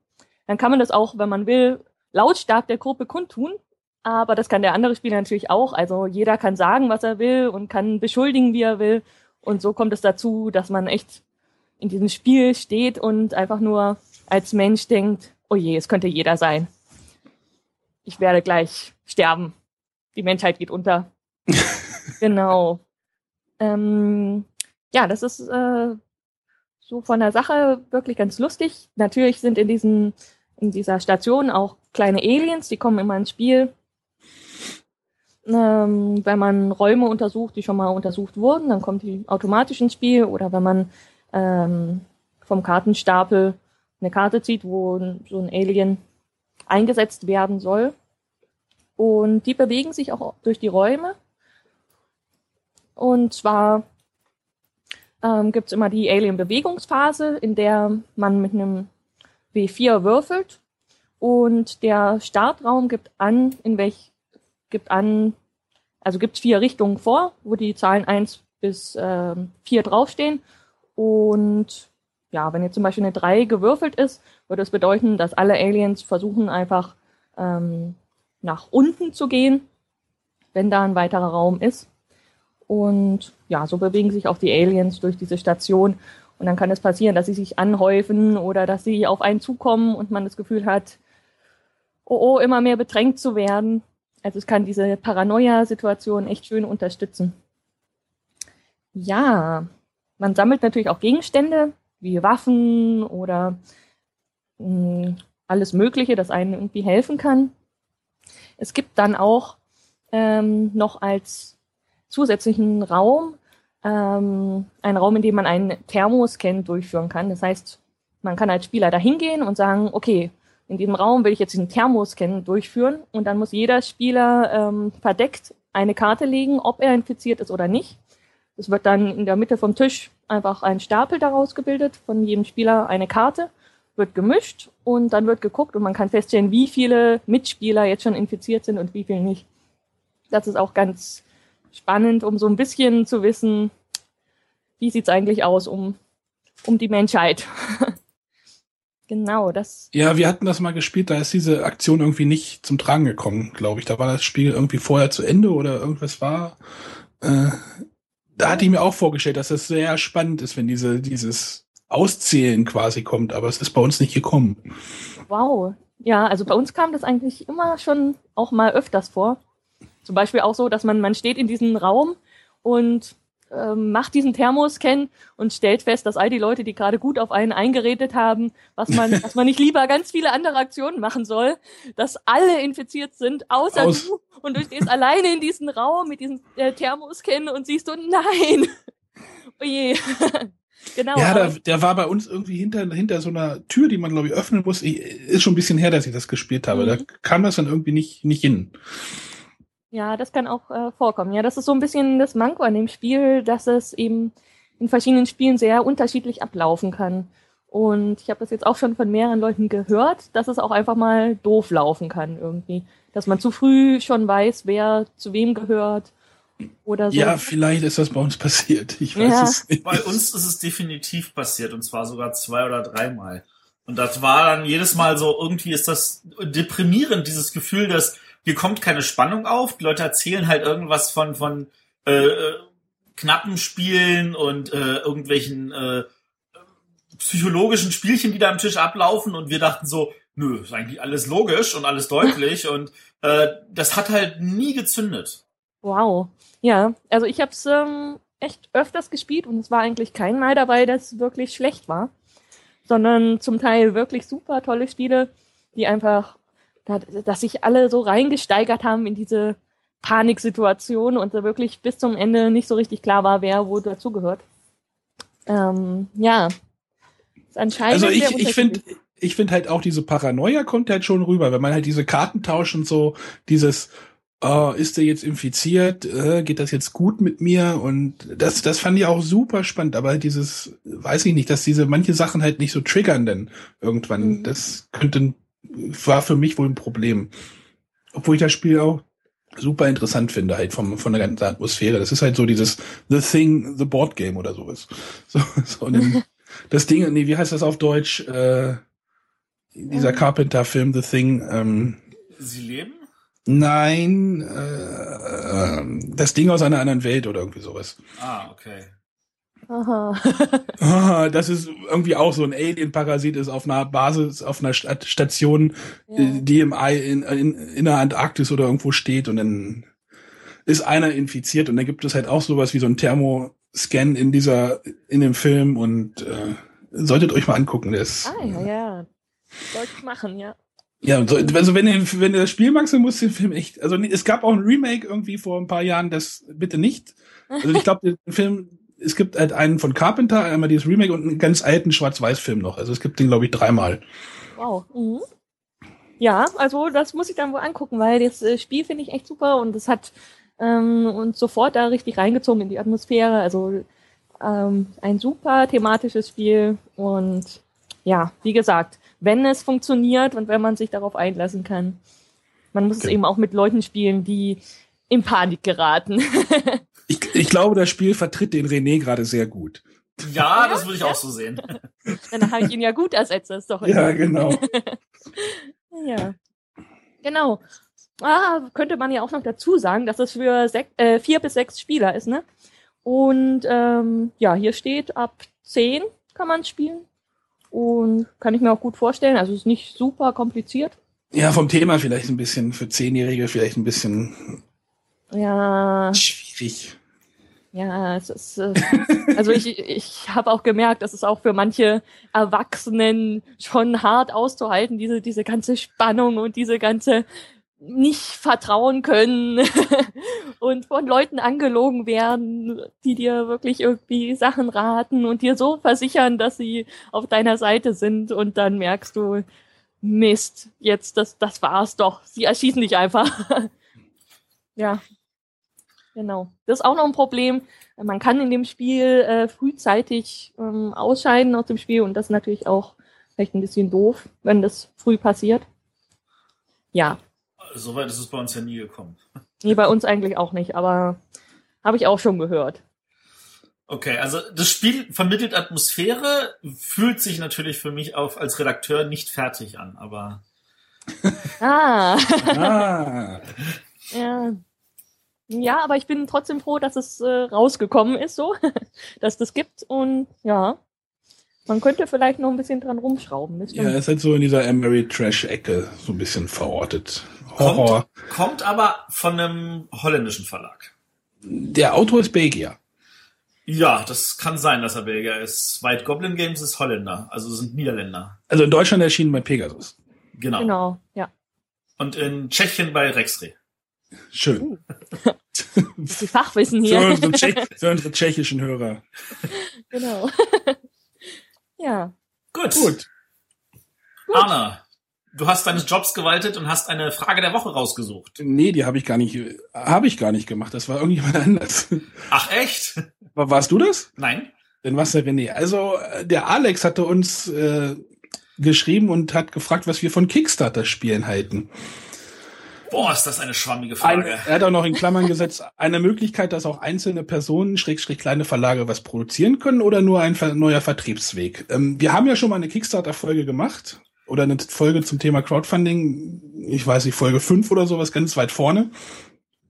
dann kann man das auch, wenn man will, lautstark der Gruppe kundtun. Aber das kann der andere Spieler natürlich auch. Also jeder kann sagen, was er will und kann beschuldigen, wie er will. Und so kommt es dazu, dass man echt in diesem Spiel steht und einfach nur als Mensch denkt, oh je, es könnte jeder sein. Ich werde gleich sterben. Die Menschheit geht unter. <laughs> genau. Ähm, ja, das ist äh, so von der Sache wirklich ganz lustig. Natürlich sind in diesen in dieser Station auch kleine Aliens, die kommen immer ins Spiel. Ähm, wenn man Räume untersucht, die schon mal untersucht wurden, dann kommt die automatisch ins Spiel. Oder wenn man ähm, vom Kartenstapel eine Karte zieht, wo so ein Alien eingesetzt werden soll. Und die bewegen sich auch durch die Räume. Und zwar ähm, gibt es immer die Alien-Bewegungsphase, in der man mit einem W4 würfelt und der Startraum gibt an, in welch gibt an, also gibt vier Richtungen vor, wo die Zahlen eins bis äh, 4 draufstehen. Und ja, wenn jetzt zum Beispiel eine 3 gewürfelt ist, würde das bedeuten, dass alle Aliens versuchen einfach ähm, nach unten zu gehen, wenn da ein weiterer Raum ist. Und ja, so bewegen sich auch die Aliens durch diese Station. Und dann kann es passieren, dass sie sich anhäufen oder dass sie auf einen zukommen und man das Gefühl hat, oh, oh, immer mehr bedrängt zu werden. Also es kann diese Paranoia-Situation echt schön unterstützen. Ja, man sammelt natürlich auch Gegenstände wie Waffen oder mh, hm, alles Mögliche, das einem irgendwie helfen kann. Es gibt dann auch ähm, noch als zusätzlichen Raum ähm, einen Raum, in dem man einen Thermoscan durchführen kann. Das heißt, man kann als Spieler da hingehen und sagen, okay, in diesem Raum will ich jetzt diesen Thermoscan durchführen und dann muss jeder Spieler ähm, verdeckt eine Karte legen, ob er infiziert ist oder nicht. Es wird dann in der Mitte vom Tisch einfach ein Stapel daraus gebildet, von jedem Spieler eine Karte, wird gemischt und dann wird geguckt und man kann feststellen, wie viele Mitspieler jetzt schon infiziert sind und wie viele nicht. Das ist auch ganz spannend, um so ein bisschen zu wissen, wie sieht's eigentlich aus um, um die Menschheit. <laughs> genau, das. Ja, wir hatten das mal gespielt, da ist diese Aktion irgendwie nicht zum Tragen gekommen, glaube ich. Da war das Spiel irgendwie vorher zu Ende oder irgendwas war. Äh, da hatte ich mir auch vorgestellt, dass das sehr spannend ist, wenn diese, dieses Auszählen quasi kommt, aber es ist bei uns nicht gekommen. Wow. Ja, also bei uns kam das eigentlich immer schon auch mal öfters vor. Zum Beispiel auch so, dass man, man steht in diesem Raum und ähm, macht diesen Thermoscan und stellt fest, dass all die Leute, die gerade gut auf einen eingeredet haben, was man, <laughs> dass man nicht lieber ganz viele andere Aktionen machen soll, dass alle infiziert sind, außer Aus. du. Und du stehst alleine in diesem Raum mit diesem äh, Thermoscan und siehst so, nein. <laughs> Oje. <laughs> Genau. Ja, der, der war bei uns irgendwie hinter, hinter so einer Tür, die man, glaube ich, öffnen muss. Ich, ist schon ein bisschen her, dass ich das gespielt habe. Mhm. Da kam das dann irgendwie nicht, nicht hin. Ja, das kann auch äh, vorkommen. Ja, das ist so ein bisschen das Manko an dem Spiel, dass es eben in verschiedenen Spielen sehr unterschiedlich ablaufen kann. Und ich habe das jetzt auch schon von mehreren Leuten gehört, dass es auch einfach mal doof laufen kann irgendwie. Dass man zu früh schon weiß, wer zu wem gehört oder so. Ja, vielleicht ist das bei uns passiert. Ich weiß ja. es nicht. Bei uns ist es definitiv passiert und zwar sogar zwei oder dreimal. Und das war dann jedes Mal so, irgendwie ist das deprimierend, dieses Gefühl, dass hier kommt keine Spannung auf. Die Leute erzählen halt irgendwas von, von äh, äh, knappen Spielen und äh, irgendwelchen äh, psychologischen Spielchen, die da am Tisch ablaufen. Und wir dachten so, nö, ist eigentlich alles logisch und alles deutlich. <laughs> und äh, das hat halt nie gezündet. Wow. Ja, also ich habe es ähm, echt öfters gespielt und es war eigentlich kein Mal dabei, das wirklich schlecht war, sondern zum Teil wirklich super tolle Spiele, die einfach dass sich alle so reingesteigert haben in diese Paniksituation und da wirklich bis zum Ende nicht so richtig klar war, wer wo dazugehört. Ähm, ja, ist anscheinend. Also ich, ich finde, ich finde halt auch diese Paranoia kommt halt schon rüber, wenn man halt diese Karten tauscht und so dieses oh, ist der jetzt infiziert? Äh, geht das jetzt gut mit mir? Und das, das fand ich auch super spannend. Aber dieses, weiß ich nicht, dass diese manche Sachen halt nicht so triggern denn irgendwann. Mhm. Das könnte war für mich wohl ein Problem. Obwohl ich das Spiel auch super interessant finde, halt vom, von der ganzen Atmosphäre. Das ist halt so dieses The Thing, The Board Game oder sowas. <laughs> So, so ein, <laughs> das Ding, nee, wie heißt das auf Deutsch? Äh, dieser Carpenter-Film, The Thing. Ähm, Sie leben? Nein, äh, äh, das Ding aus einer anderen Welt oder irgendwie sowas. Ah, okay. Aha. <laughs> ah, das ist irgendwie auch so ein Alien-Parasit ist auf einer Basis, auf einer Station, ja. Äh, die im Ei in, in, in der Antarktis oder irgendwo steht und dann ist einer infiziert und dann gibt es halt auch sowas wie so ein Thermoscan in dieser, in dem Film und äh, solltet euch mal angucken. Das, ah, ja, ja. Sollte ich machen, ja. Ja, also wenn ihr, wenn ihr das Spiel magst, dann muss den Film echt, also es gab auch ein Remake irgendwie vor ein paar Jahren, das bitte nicht. Also ich glaube, den Film es gibt halt einen von Carpenter, einmal dieses Remake und einen ganz alten Schwarz-Weiß-Film noch. Also es gibt den, glaube ich, dreimal. Wow. Mhm. Ja, also das muss ich dann wohl angucken, weil das äh, Spiel finde ich echt super und es hat ähm, uns sofort da richtig reingezogen in die Atmosphäre. Also ähm, ein super thematisches Spiel und ja, wie gesagt, wenn es funktioniert und wenn man sich darauf einlassen kann. Man muss okay. es eben auch mit Leuten spielen, die in Panik geraten. <laughs> ich, ich glaube, das Spiel vertritt den René gerade sehr gut. Ja, das würde ich auch so sehen. <laughs> Dann habe ich ihn ja gut ersetzt, das ist doch. Ja, genau. <laughs> ja. Genau. Ah, könnte man ja auch noch dazu sagen, dass es für sech, äh, vier bis sechs Spieler ist, ne? Und ähm, ja, hier steht, ab zehn kann man spielen. Und kann ich mir auch gut vorstellen. Also es ist nicht super kompliziert. Ja, vom Thema vielleicht ein bisschen, für Zehnjährige vielleicht ein bisschen ja. Schwierig. Ja, es ist, äh, also ich, ich habe auch gemerkt, dass es auch für manche Erwachsenen schon hart auszuhalten, diese, diese ganze Spannung und diese ganze nicht vertrauen können <laughs> und von Leuten angelogen werden, die dir wirklich irgendwie Sachen raten und dir so versichern, dass sie auf deiner Seite sind und dann merkst du, Mist, jetzt, das, das war's doch. Sie erschießen dich einfach. <laughs> ja. Genau. Das ist auch noch ein Problem. Man kann in dem Spiel äh, frühzeitig ähm, ausscheiden aus dem Spiel und das ist natürlich auch vielleicht ein bisschen doof, wenn das früh passiert. Ja, Soweit ist es bei uns ja nie gekommen. <laughs> Nee, bei uns eigentlich auch nicht, aber habe ich auch schon gehört. Okay, also das Spiel vermittelt Atmosphäre, fühlt sich natürlich für mich auch als Redakteur nicht fertig an, aber. Ah. ah. <laughs> ja. Ja, aber ich bin trotzdem froh, dass es äh, rausgekommen ist, so, <laughs> dass das gibt und ja, man könnte vielleicht noch ein bisschen dran rumschrauben. Ja, es ist halt so in dieser Emery Trash Ecke so ein bisschen verortet. Horror. Kommt, kommt aber von einem holländischen Verlag. Der Autor ist Belgier. Ja, das kann sein, dass er Belgier ist. White Goblin Games ist Holländer, also sind Niederländer. Also in Deutschland erschienen bei Pegasus. Genau. Genau, ja. Und in Tschechien bei Rexre. Schön. Uh. Die <laughs> Fachwissen hier. Für unsere, Tschech für unsere tschechischen Hörer. Genau. <laughs> ja. Gut. Gut. Anna, du hast deines Jobs gewaltet und hast eine Frage der Woche rausgesucht. Nee, die habe ich gar nicht, habe ich gar nicht gemacht. Das war irgendjemand anders. Ach echt? Warst du das? Nein. Dann war's der René. Also der Alex hatte uns äh, geschrieben und hat gefragt, was wir von Kickstarter-Spielen halten. Boah, ist das eine schwammige Frage. Ein, er hat auch noch in Klammern gesetzt, eine Möglichkeit, dass auch einzelne Personen, Schrägstrich kleine Verlage, was produzieren können oder nur ein neuer Vertriebsweg. Ähm, wir haben ja schon mal eine Kickstarter-Folge gemacht oder eine Folge zum Thema Crowdfunding, ich weiß nicht, Folge 5 oder sowas, ganz weit vorne.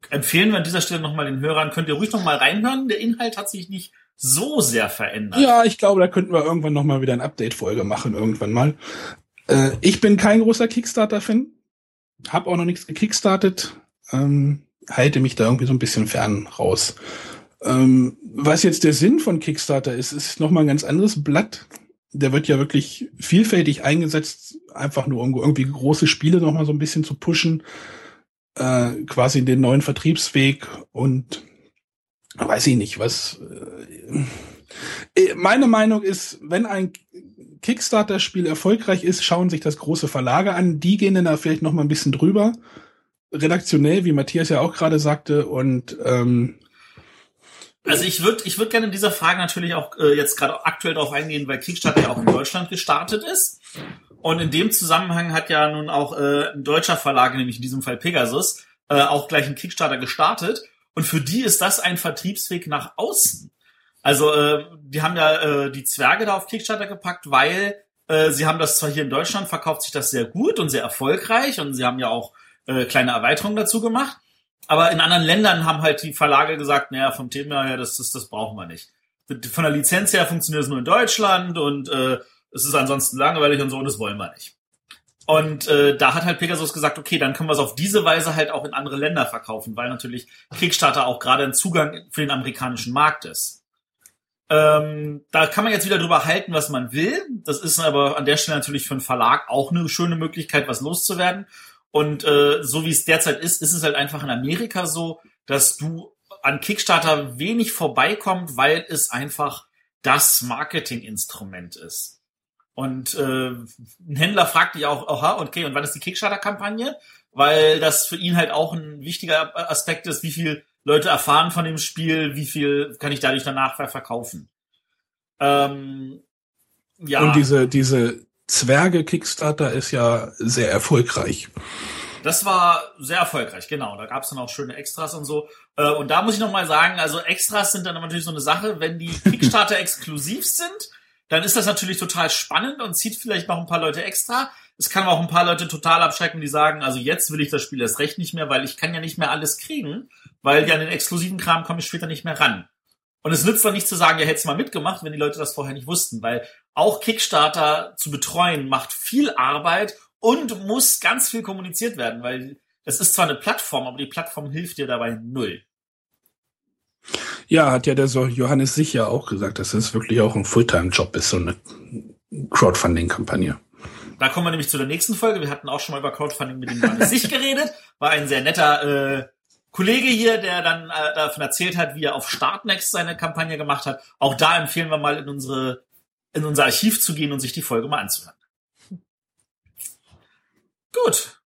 Empfehlen wir an dieser Stelle nochmal den Hörern, könnt ihr ruhig nochmal reinhören. Der Inhalt hat sich nicht so sehr verändert. Ja, ich glaube, da könnten wir irgendwann nochmal wieder eine Update-Folge machen, irgendwann mal. Äh, ich bin kein großer Kickstarter-Fan. Hab auch noch nichts gekickstartet. Ähm, halte mich da irgendwie so ein bisschen fern raus. Ähm, was jetzt der Sinn von Kickstarter ist, ist nochmal ein ganz anderes Blatt der wird ja wirklich vielfältig eingesetzt, einfach nur um irgendwie große Spiele noch mal so ein bisschen zu pushen, äh, quasi den neuen Vertriebsweg und weiß ich nicht, was. Äh, meine Meinung ist, wenn ein Kickstarter-Spiel erfolgreich ist, schauen sich das große Verlage an, die gehen dann da vielleicht noch mal ein bisschen drüber, redaktionell, wie Matthias ja auch gerade sagte, und ähm, also ich würde ich würd gerne in dieser Frage natürlich auch äh, jetzt gerade aktuell darauf eingehen, weil Kickstarter ja auch in Deutschland gestartet ist. Und in dem Zusammenhang hat ja nun auch äh, ein deutscher Verlag, nämlich in diesem Fall Pegasus, äh, auch gleich einen Kickstarter gestartet. Und für die ist das ein Vertriebsweg nach außen. Also äh, die haben ja äh, die Zwerge da auf Kickstarter gepackt, weil äh, sie haben das zwar hier in Deutschland, verkauft sich das sehr gut und sehr erfolgreich und sie haben ja auch äh, kleine Erweiterungen dazu gemacht. Aber in anderen Ländern haben halt die Verlage gesagt, naja, vom Thema her, das, das, das brauchen wir nicht. Von der Lizenz her funktioniert es nur in Deutschland und äh, es ist ansonsten langweilig und so und das wollen wir nicht. Und äh, da hat halt Pegasus gesagt, okay, dann können wir es auf diese Weise halt auch in andere Länder verkaufen, weil natürlich Kickstarter auch gerade ein Zugang für den amerikanischen Markt ist. Ähm, da kann man jetzt wieder drüber halten, was man will. Das ist aber an der Stelle natürlich für einen Verlag auch eine schöne Möglichkeit, was loszuwerden. Und äh, so wie es derzeit ist, ist es halt einfach in Amerika so, dass du an Kickstarter wenig vorbeikommt, weil es einfach das Marketinginstrument ist. Und äh, ein Händler fragt dich auch, aha, okay, und wann ist die Kickstarter-Kampagne? Weil das für ihn halt auch ein wichtiger Aspekt ist, wie viel Leute erfahren von dem Spiel, wie viel kann ich dadurch danach verkaufen. Ähm, ja. Und diese, diese Zwerge-Kickstarter ist ja sehr erfolgreich. Das war sehr erfolgreich, genau. Da gab es dann auch schöne Extras und so. Äh, und da muss ich nochmal sagen, also Extras sind dann natürlich so eine Sache, wenn die <laughs> Kickstarter exklusiv sind, dann ist das natürlich total spannend und zieht vielleicht noch ein paar Leute extra. Es kann auch ein paar Leute total abschrecken, die sagen, also jetzt will ich das Spiel erst recht nicht mehr, weil ich kann ja nicht mehr alles kriegen, weil ja an den exklusiven Kram komme ich später nicht mehr ran. Und es nützt dann nicht zu sagen, ja, hättest mal mitgemacht, wenn die Leute das vorher nicht wussten, weil auch Kickstarter zu betreuen macht viel Arbeit und muss ganz viel kommuniziert werden, weil das ist zwar eine Plattform, aber die Plattform hilft dir dabei null. Ja, hat ja der so Johannes Sicher auch gesagt, dass es wirklich auch ein Fulltime-Job ist, so eine Crowdfunding-Kampagne. Da kommen wir nämlich zu der nächsten Folge. Wir hatten auch schon mal über Crowdfunding mit dem Johannes Sich geredet. War ein sehr netter äh, Kollege hier, der dann äh, davon erzählt hat, wie er auf Startnext seine Kampagne gemacht hat. Auch da empfehlen wir mal in unsere in unser Archiv zu gehen und sich die Folge mal anzuhören. Gut.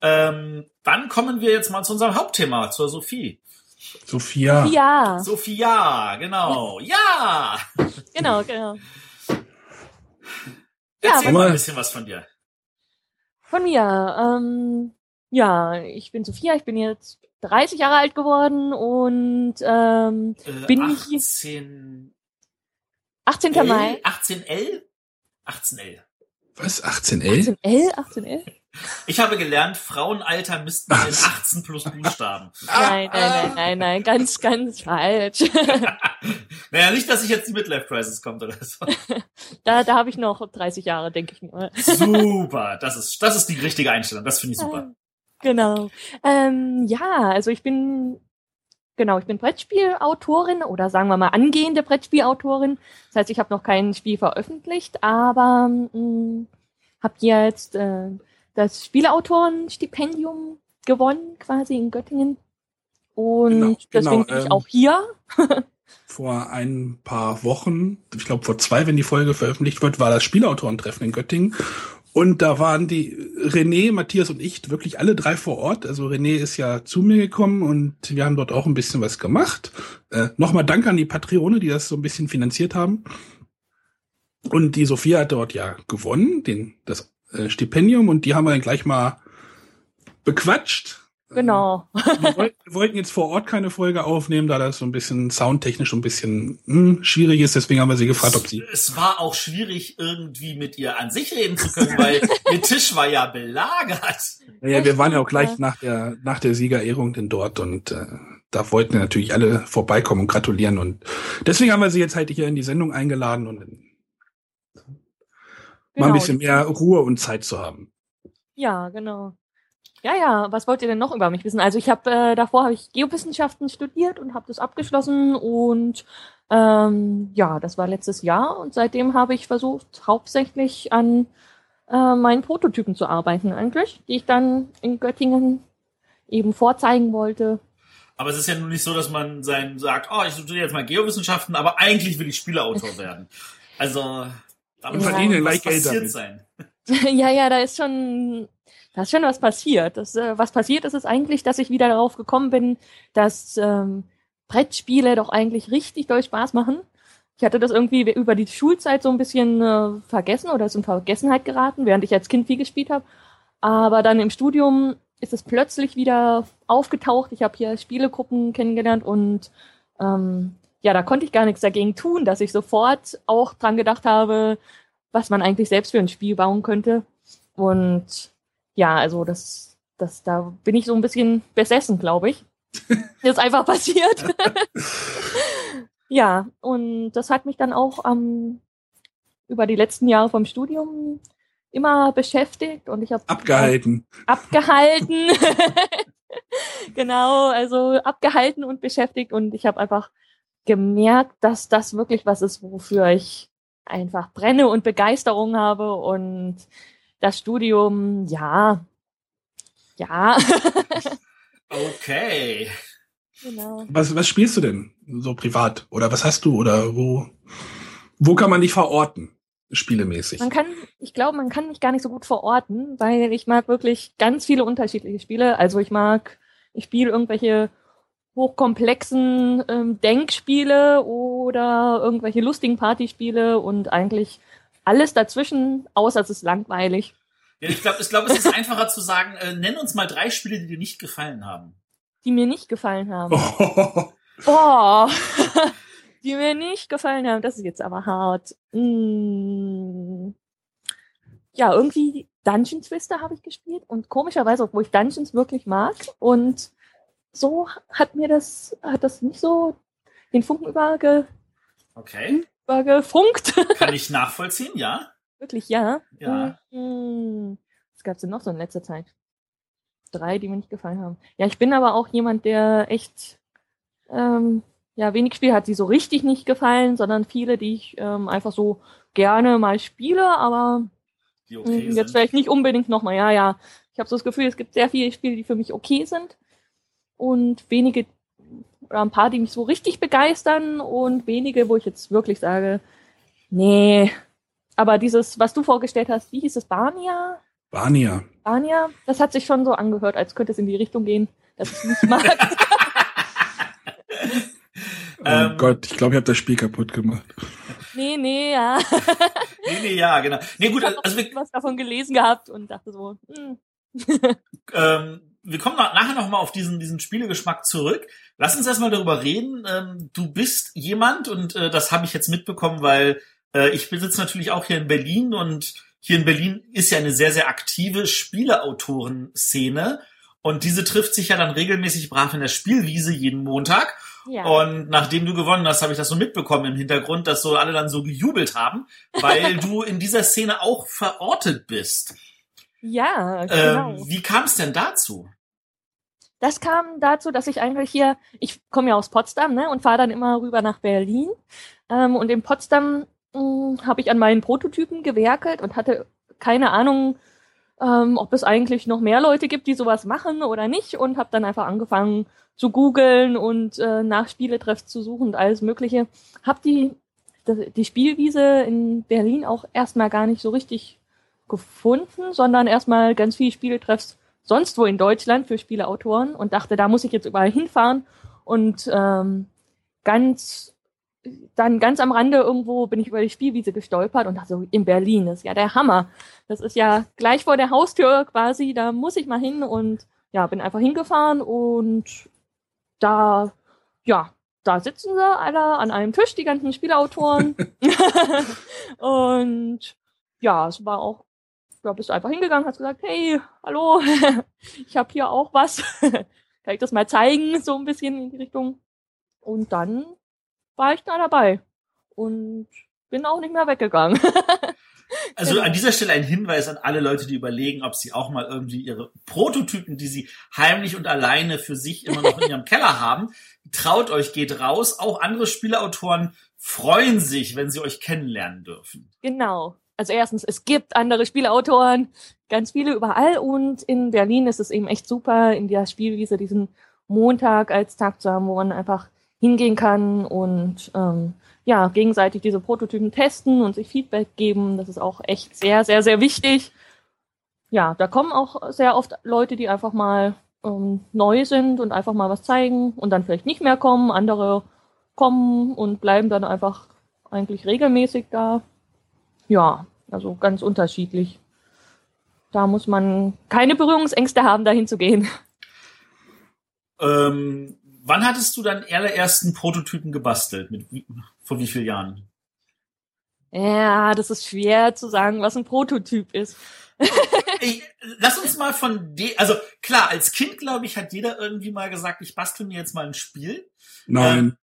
Ähm, dann kommen wir jetzt mal zu unserem Hauptthema, zur Sophie. Sophia. Ja. Sophia, genau. Ja. Genau, genau. Erzähl Ja, mal ein bisschen was von dir. Von mir. Ähm, ja, ich bin Sophia, ich bin jetzt 30 Jahre alt geworden und ähm, Äh, Bin ich- 18 18. L? Mai. 18L? 18L. Was? 18L? 18L? 18L? Ich habe gelernt, Frauenalter misst man in 18 plus Buchstaben. <laughs> Nein, nein, nein, nein, nein, ganz, ganz falsch. <laughs> naja, nicht, dass sich jetzt die Midlife Crisis kommt oder so. da da habe ich noch 30 Jahre, denke ich nur. Super, das ist, das ist die richtige Einstellung. Das finde ich super. Genau. Ähm, ja, also ich bin genau, ich bin Brettspielautorin oder sagen wir mal angehende Brettspielautorin. Das heißt, ich habe noch kein Spiel veröffentlicht, aber habe jetzt äh, das Spieleautorenstipendium gewonnen, quasi in Göttingen. Und Genau, deswegen genau, bin ich ähm, auch hier. <laughs> Vor ein paar Wochen, ich glaube vor zwei, wenn die Folge veröffentlicht wird, war das Spielautorentreffen in Göttingen. Und da waren die René, Matthias und ich wirklich alle drei vor Ort. Also René ist ja zu mir gekommen und wir haben dort auch ein bisschen was gemacht. Äh, Nochmal Dank an die Patreone, die das so ein bisschen finanziert haben. Und die Sophia hat dort ja gewonnen, den, das äh, Stipendium, und die haben wir dann gleich mal bequatscht. Genau. Wir wollten, wir wollten jetzt vor Ort keine Folge aufnehmen, da das so ein bisschen soundtechnisch so ein bisschen hm, schwierig ist. Deswegen haben wir sie gefragt, ob sie. Es war auch schwierig, irgendwie mit ihr an sich reden zu können, weil <laughs> der Tisch war ja belagert. Naja, wir waren ja auch gleich nach der nach der Siegerehrung denn dort und äh, da wollten wir natürlich alle vorbeikommen und gratulieren und deswegen haben wir sie jetzt halt hier in die Sendung eingeladen und dann mal ein Genau. bisschen mehr Ruhe und Zeit zu haben. Ja, genau. Ja, ja, was wollt ihr denn noch über mich wissen? Also ich habe äh, davor habe ich Geowissenschaften studiert und habe das abgeschlossen und ähm, ja, das war letztes Jahr und seitdem habe ich versucht hauptsächlich an äh, meinen Prototypen zu arbeiten eigentlich, die ich dann in Göttingen eben vorzeigen wollte. Aber es ist ja nun nicht so, dass man sein sagt, oh, ich studiere jetzt mal Geowissenschaften, aber eigentlich will ich Spieleautor <laughs> werden. Also, da muss Ja. Verdienen was like Geld passiert damit. sein. <laughs> ja, ja, da ist schon, da ist schon was passiert. Das, äh, was passiert ist, ist eigentlich, dass ich wieder darauf gekommen bin, dass ähm, Brettspiele doch eigentlich richtig doll Spaß machen. Ich hatte das irgendwie über die Schulzeit so ein bisschen äh, vergessen oder ist in Vergessenheit geraten, während ich als Kind viel gespielt habe. Aber dann im Studium ist es plötzlich wieder aufgetaucht. Ich habe hier Spielegruppen kennengelernt und ähm, ja, da konnte ich gar nichts dagegen tun, dass ich sofort auch dran gedacht habe, was man eigentlich selbst für ein Spiel bauen könnte. Und ja, also das, das, da bin ich so ein bisschen besessen, glaube ich. <laughs> Ist einfach passiert. <laughs> ja, und das hat mich dann auch ähm, über die letzten Jahre vom Studium immer beschäftigt und ich habe Abgehalten. abgehalten. <laughs> genau, also abgehalten und beschäftigt und ich habe einfach gemerkt, dass das wirklich was ist, wofür ich einfach brenne und Begeisterung habe und das Studium, ja, ja, <laughs> Okay. genau. Was, was spielst du denn so privat? Oder was hast du? Oder wo, wo kann man dich verorten? spielemäßig? Man kann, ich glaube, man kann mich gar nicht so gut verorten, weil ich mag wirklich ganz viele unterschiedliche Spiele. Also ich mag, ich spiele irgendwelche hochkomplexen ähm, Denkspiele oder irgendwelche lustigen Partyspiele und eigentlich alles dazwischen, außer es ist langweilig. Ja, ich glaube, ich glaub, es ist einfacher zu sagen, äh, nenn uns mal drei Spiele, die dir nicht gefallen haben. Die mir nicht gefallen haben. Oh, Boah. <laughs> die mir nicht gefallen haben. Das ist jetzt aber hart. Mm. Ja, irgendwie Dungeon Twister habe ich gespielt und komischerweise, obwohl ich Dungeons wirklich mag und so hat mir das, hat das nicht so den Funken überge, Okay. Übergefunkt. Kann <laughs> ich nachvollziehen, ja? wirklich, ja. Ja. Mm. Was gab's denn noch so in letzter Zeit? Drei, die mir nicht gefallen haben. Ja, ich bin aber auch jemand, der echt ähm, ja, wenig Spiele hat, die so richtig nicht gefallen, sondern viele, die ich ähm, einfach so gerne mal spiele, aber Die mh, okay jetzt sind. vielleicht nicht unbedingt nochmal. Ja, ja. Ich habe so das Gefühl, es gibt sehr viele Spiele, die für mich okay sind und wenige oder ein paar, die mich so richtig begeistern und wenige, wo ich jetzt wirklich sage, nee. Aber dieses, was du vorgestellt hast, wie hieß es, Barnia? Bania. Barnia, das hat sich schon so angehört, als könnte es in die Richtung gehen, dass ich nicht mag. <laughs> <laughs> Oh Ähm, Gott, ich glaube, ich habe das Spiel kaputt gemacht. nee, nee, ja. <laughs> Nee, nee, ja, genau. Nee, gut, Ich habe also was davon gelesen gehabt und dachte so, hm, ähm, wir kommen nachher noch mal auf diesen, diesen Spielegeschmack zurück. Lass uns erstmal darüber reden. Ähm, du bist jemand, und äh, das habe ich jetzt mitbekommen, weil äh, ich besitze natürlich auch hier in Berlin und hier in Berlin ist ja eine sehr, sehr aktive Spieleautoren-Szene. Und diese trifft sich ja dann regelmäßig brav in der Spielwiese jeden Montag. ja. Und nachdem du gewonnen hast, habe ich das so mitbekommen im Hintergrund, dass so alle dann so gejubelt haben, weil <laughs> du in dieser Szene auch verortet bist. ja, genau. Ähm, wie kam es denn dazu? Das kam dazu, dass ich eigentlich hier, ich komme ja aus Potsdam, ne, und fahre dann immer rüber nach Berlin. Ähm, und in Potsdam habe ich an meinen Prototypen gewerkelt und hatte keine Ahnung, ähm, ob es eigentlich noch mehr Leute gibt, die sowas machen oder nicht. Und habe dann einfach angefangen zu googeln und äh, nach Spieletreffs zu suchen und alles Mögliche. Hab die, die die Spielwiese in Berlin auch erstmal gar nicht so richtig gefunden, sondern erstmal ganz viele Spieletreffs sonst wo in Deutschland für Spieleautoren und dachte, da muss ich jetzt überall hinfahren. Und ähm, ganz dann ganz am Rande irgendwo bin ich über die Spielwiese gestolpert und dachte so, in Berlin ist ja der Hammer. Das ist ja gleich vor der Haustür quasi, da muss ich mal hin und ja, bin einfach hingefahren und da, ja, da sitzen sie alle an einem Tisch, die ganzen Spieleautoren. <laughs> <laughs> und ja, es war auch, da bist du einfach hingegangen, hast gesagt, hey, hallo, <laughs> ich habe hier auch was. <laughs> Kann ich das mal zeigen, so ein bisschen in die Richtung. Und dann war ich da dabei und bin auch nicht mehr weggegangen. <laughs> Also Genau. an dieser Stelle ein Hinweis an alle Leute, die überlegen, ob sie auch mal irgendwie ihre Prototypen, die sie heimlich und alleine für sich immer noch in ihrem Keller haben, traut euch, geht raus. Auch andere Spieleautoren freuen sich, wenn sie euch kennenlernen dürfen. Genau. Also erstens, es gibt andere Spieleautoren, ganz viele überall und in Berlin ist es eben echt super, in der Spielwiese diesen Montag als Tag zu haben, wo man einfach hingehen kann und ähm, ja, gegenseitig diese Prototypen testen und sich Feedback geben. Das ist auch echt sehr, sehr, sehr wichtig. Ja, da kommen auch sehr oft Leute, die einfach mal ähm, neu sind und einfach mal was zeigen und dann vielleicht nicht mehr kommen. Andere kommen und bleiben dann einfach eigentlich regelmäßig da. Ja, also ganz unterschiedlich. Da muss man keine Berührungsängste haben, dahin zu gehen. Ähm, wann hattest du deinen allerersten Prototypen gebastelt? Mit vor wie vielen Jahren? Ja, das ist schwer zu sagen, was ein Prototyp ist. <laughs> Ich, lass uns mal von de, also klar, als Kind glaube ich, hat jeder irgendwie mal gesagt, ich bastel mir jetzt mal ein Spiel. Nein,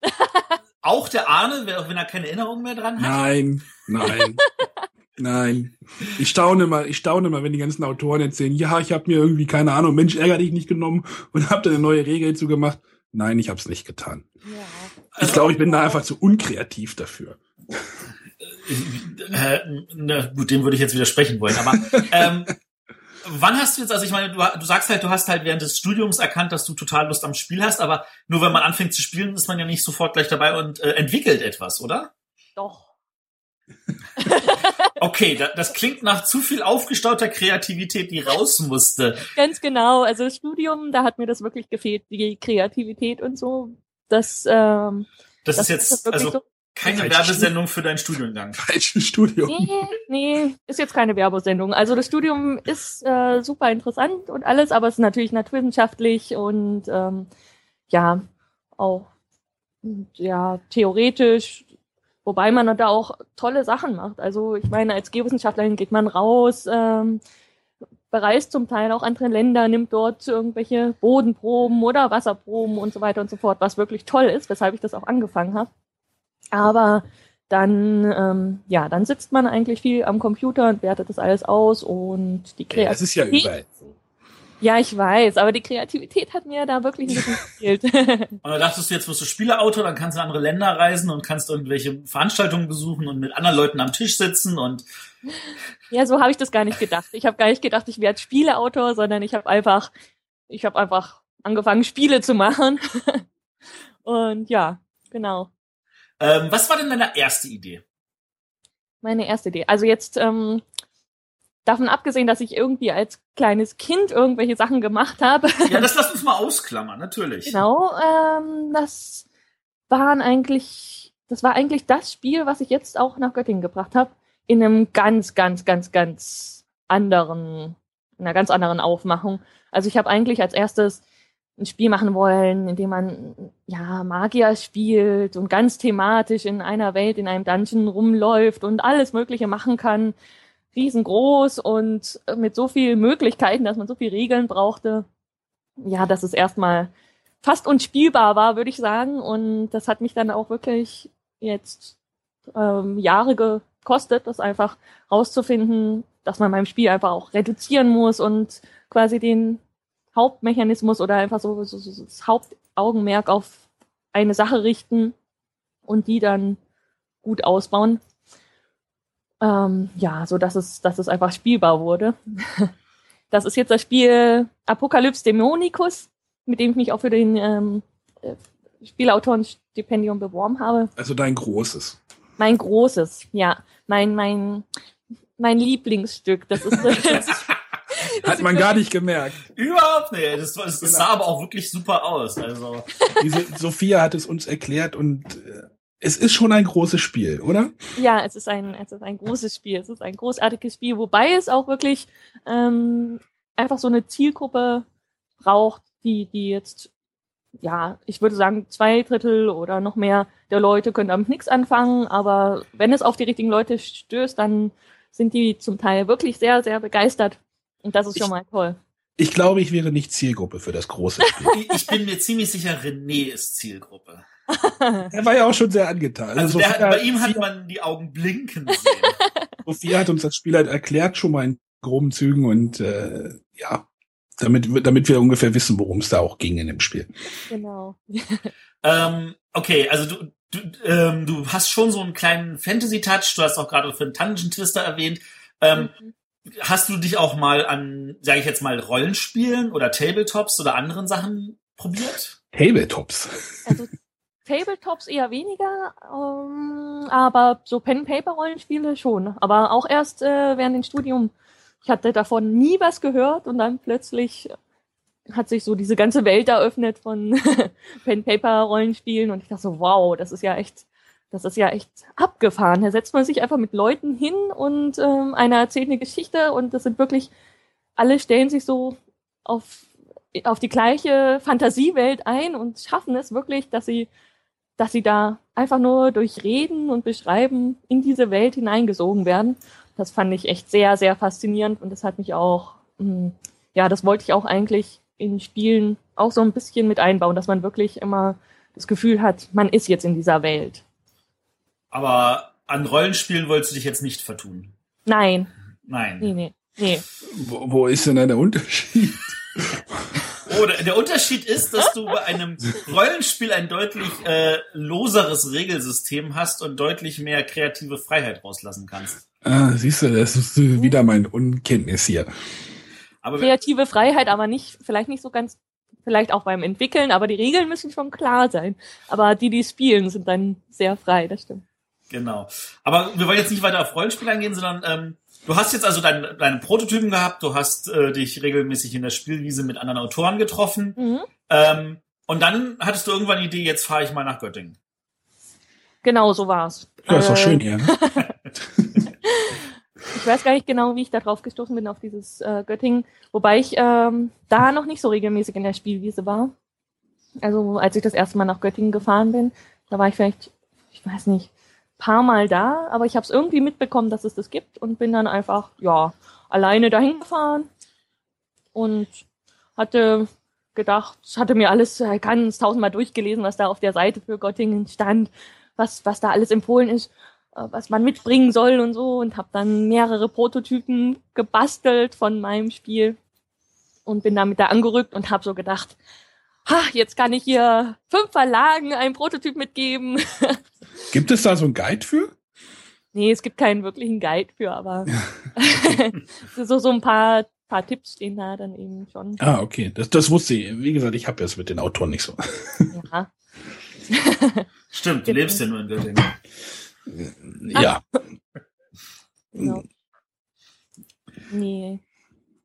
<laughs> Auch der Arne, auch wenn er keine Erinnerung mehr dran hat. nein, nein, <laughs> nein. Ich staune mal, ich staune mal, wenn die ganzen Autoren erzählen, ja, ich habe mir irgendwie, keine Ahnung, Mensch, ärger dich nicht genommen und habe da eine neue Regel zu gemacht. Nein, ich habe es nicht getan. Ja. Ich glaube, ich bin da einfach zu unkreativ dafür. Äh, na, gut, dem würde ich jetzt widersprechen wollen, aber ähm, <laughs> wann hast du jetzt, also ich meine, du, du sagst halt, du hast halt während des Studiums erkannt, dass du total Lust am Spiel hast, aber nur wenn man anfängt zu spielen, ist man ja nicht sofort gleich dabei und äh, entwickelt etwas, oder? Doch. <laughs> <laughs> Okay, da, das klingt nach zu viel aufgestauter Kreativität, die raus musste. Ganz genau. Also Studium, da hat mir das wirklich gefehlt, die Kreativität und so. Das, ähm, das, das ist jetzt also so keine Falsche Werbesendung für deinen Studiengang. Falsches Studium. Nee, nee, ist jetzt keine Werbesendung. Also das Studium ist äh, super interessant und alles, aber es ist natürlich naturwissenschaftlich und ähm, ja, auch ja, theoretisch, wobei man da auch tolle Sachen macht. Also ich meine, als Geowissenschaftlerin geht man raus, ähm, bereist zum Teil auch andere Länder, nimmt dort irgendwelche Bodenproben oder Wasserproben und so weiter und so fort, was wirklich toll ist, weshalb ich das auch angefangen habe. Aber dann, ähm, ja, dann sitzt man eigentlich viel am Computer und wertet das alles aus und die Kreativität. Ja, das ist ja überall. Ja, ich weiß, aber die Kreativität hat mir da wirklich ein bisschen gefehlt. <laughs> und da dachtest du, jetzt wirst du Spieleautor, dann kannst du in andere Länder reisen und kannst irgendwelche Veranstaltungen besuchen und mit anderen Leuten am Tisch sitzen und Ja, so habe ich das gar nicht gedacht. Ich habe gar nicht gedacht, ich werde Spieleautor, sondern ich habe einfach, ich habe einfach angefangen, Spiele zu machen. <laughs> und ja, genau. Ähm, was war denn deine erste Idee? Meine erste Idee. Also jetzt ähm, davon abgesehen, dass ich irgendwie als kleines Kind irgendwelche Sachen gemacht habe. Ja, <laughs> das lass uns mal ausklammern, natürlich. Genau, ähm, das waren eigentlich, das war eigentlich das Spiel, was ich jetzt auch nach Göttingen gebracht habe, in einem ganz, ganz, ganz, ganz anderen, in einer ganz anderen Aufmachung. Also ich habe eigentlich als erstes ein Spiel machen wollen, in dem man ja Magier spielt und ganz thematisch in einer Welt, in einem Dungeon rumläuft und alles Mögliche machen kann. Riesengroß und mit so vielen Möglichkeiten, dass man so viele Regeln brauchte. Ja, dass es erstmal fast unspielbar war, würde ich sagen. Und das hat mich dann auch wirklich jetzt ähm, Jahre gekostet, das einfach rauszufinden, dass man beim Spiel einfach auch reduzieren muss und quasi den Hauptmechanismus oder einfach so, so, so das Hauptaugenmerk auf eine Sache richten und die dann gut ausbauen. Ähm, ja, so dass es, dass es einfach spielbar wurde. <laughs> das ist jetzt das Spiel Apocalypse Dämonicus, mit dem ich mich auch für den ähm, äh, Spielautorenstipendium beworben habe. Also dein großes. Mein großes, ja. Mein, mein, mein Lieblingsstück. Das ist, <laughs> das <laughs> Hat man gar nicht gemerkt. Überhaupt nicht. Das, das, das sah aber auch wirklich super aus. Also. Diese Sophia hat es uns erklärt und äh, es ist schon ein großes Spiel, oder? Ja, es ist ein, es ist ein großes Spiel. Es ist ein großartiges Spiel, wobei es auch wirklich ähm, einfach so eine Zielgruppe braucht, die, die jetzt, ja, ich würde sagen, zwei Drittel oder noch mehr der Leute können damit nichts anfangen, aber wenn es auf die richtigen Leute stößt, dann sind die zum Teil wirklich sehr, sehr begeistert und das ist schon mal toll. Ich glaube, ich wäre nicht Zielgruppe für das große <laughs> Spiel. ich bin mir ziemlich sicher, René ist Zielgruppe. <laughs> er war ja auch schon sehr angetan. Also, also der, bei ihm hat man die Augen blinken sehen. <laughs> Sophia hat uns das Spiel halt erklärt, schon mal in groben Zügen und äh, ja, damit, damit wir ungefähr wissen, worum es da auch ging in dem Spiel. Genau. ähm, okay, also du, du, ähm, du hast schon so einen kleinen Fantasy-Touch, du hast auch gerade für einen Dungeon Twister erwähnt. Ähm, mhm. Hast du dich auch mal an, sage ich jetzt mal, Rollenspielen oder Tabletops oder anderen Sachen probiert? Tabletops. Also Tabletops eher weniger, ähm, aber so Pen-Paper-Rollenspiele schon. Aber auch erst äh, während dem Studium. Ich hatte davon nie was gehört und dann plötzlich hat sich so diese ganze Welt eröffnet von <laughs> Pen-Paper-Rollenspielen und ich dachte so, wow, das ist ja echt das ist ja echt abgefahren. Da setzt man sich einfach mit Leuten hin und ähm, einer erzählt eine Geschichte und das sind wirklich, alle stellen sich so auf, auf die gleiche Fantasiewelt ein und schaffen es wirklich, dass sie, dass sie da einfach nur durch Reden und Beschreiben in diese Welt hineingesogen werden. Das fand ich echt sehr, sehr faszinierend und das hat mich auch, mh, hm, ja, das wollte ich auch eigentlich in Spielen auch so ein bisschen mit einbauen, dass man wirklich immer das Gefühl hat, man ist jetzt in dieser Welt. Aber an Rollenspielen wolltest du dich jetzt nicht vertun. Nein. Nein. Nee, nee. nee. Wo, wo ist denn da der Unterschied? <laughs> Oh, der Unterschied ist, dass du bei einem Rollenspiel ein deutlich äh, loseres Regelsystem hast und deutlich mehr kreative Freiheit rauslassen kannst. Ah, siehst du, das ist wieder mein Unkenntnis hier. Aber kreative Freiheit, aber nicht, vielleicht nicht so ganz, vielleicht auch beim Entwickeln, aber die Regeln müssen schon klar sein. Aber die, die spielen, sind dann sehr frei, das stimmt. Genau. Aber wir wollen jetzt nicht weiter auf Rollenspiel eingehen, sondern ähm, du hast jetzt also dein, deine Prototypen gehabt, du hast äh, dich regelmäßig in der Spielwiese mit anderen Autoren getroffen. Mhm. Ähm, und dann hattest du irgendwann die Idee, jetzt fahre ich mal nach Göttingen. Genau, so war's. Ja, ist doch Äh, schön hier. Ne? <laughs> Ich weiß gar nicht genau, wie ich da drauf gestoßen bin auf dieses äh, Göttingen, wobei ich ähm, da noch nicht so regelmäßig in der Spielwiese war. Also als ich das erste Mal nach Göttingen gefahren bin, da war ich vielleicht, ich weiß nicht, paar Mal da, aber ich habe es irgendwie mitbekommen, dass es das gibt und bin dann einfach, ja, alleine dahin gefahren und hatte gedacht, hatte mir alles äh, ganz tausendmal durchgelesen, was da auf der Seite für Göttingen stand, was, was da alles empfohlen ist, äh, was man mitbringen soll und so und habe dann mehrere Prototypen gebastelt von meinem Spiel und bin damit da angerückt und habe so gedacht, ha, jetzt kann ich hier fünf Verlagen einen Prototyp mitgeben. <laughs> Gibt es da so einen Guide für? nee, es gibt keinen wirklichen Guide für, aber <laughs> so, so ein paar, paar Tipps stehen da dann eben schon. Ah, okay. Das, das wusste ich. Wie gesagt, ich habe es mit den Autoren nicht so. Ja. <laughs> Stimmt, du Genau. lebst ja nur in Göttingen. Ja. <laughs> Genau. Nee.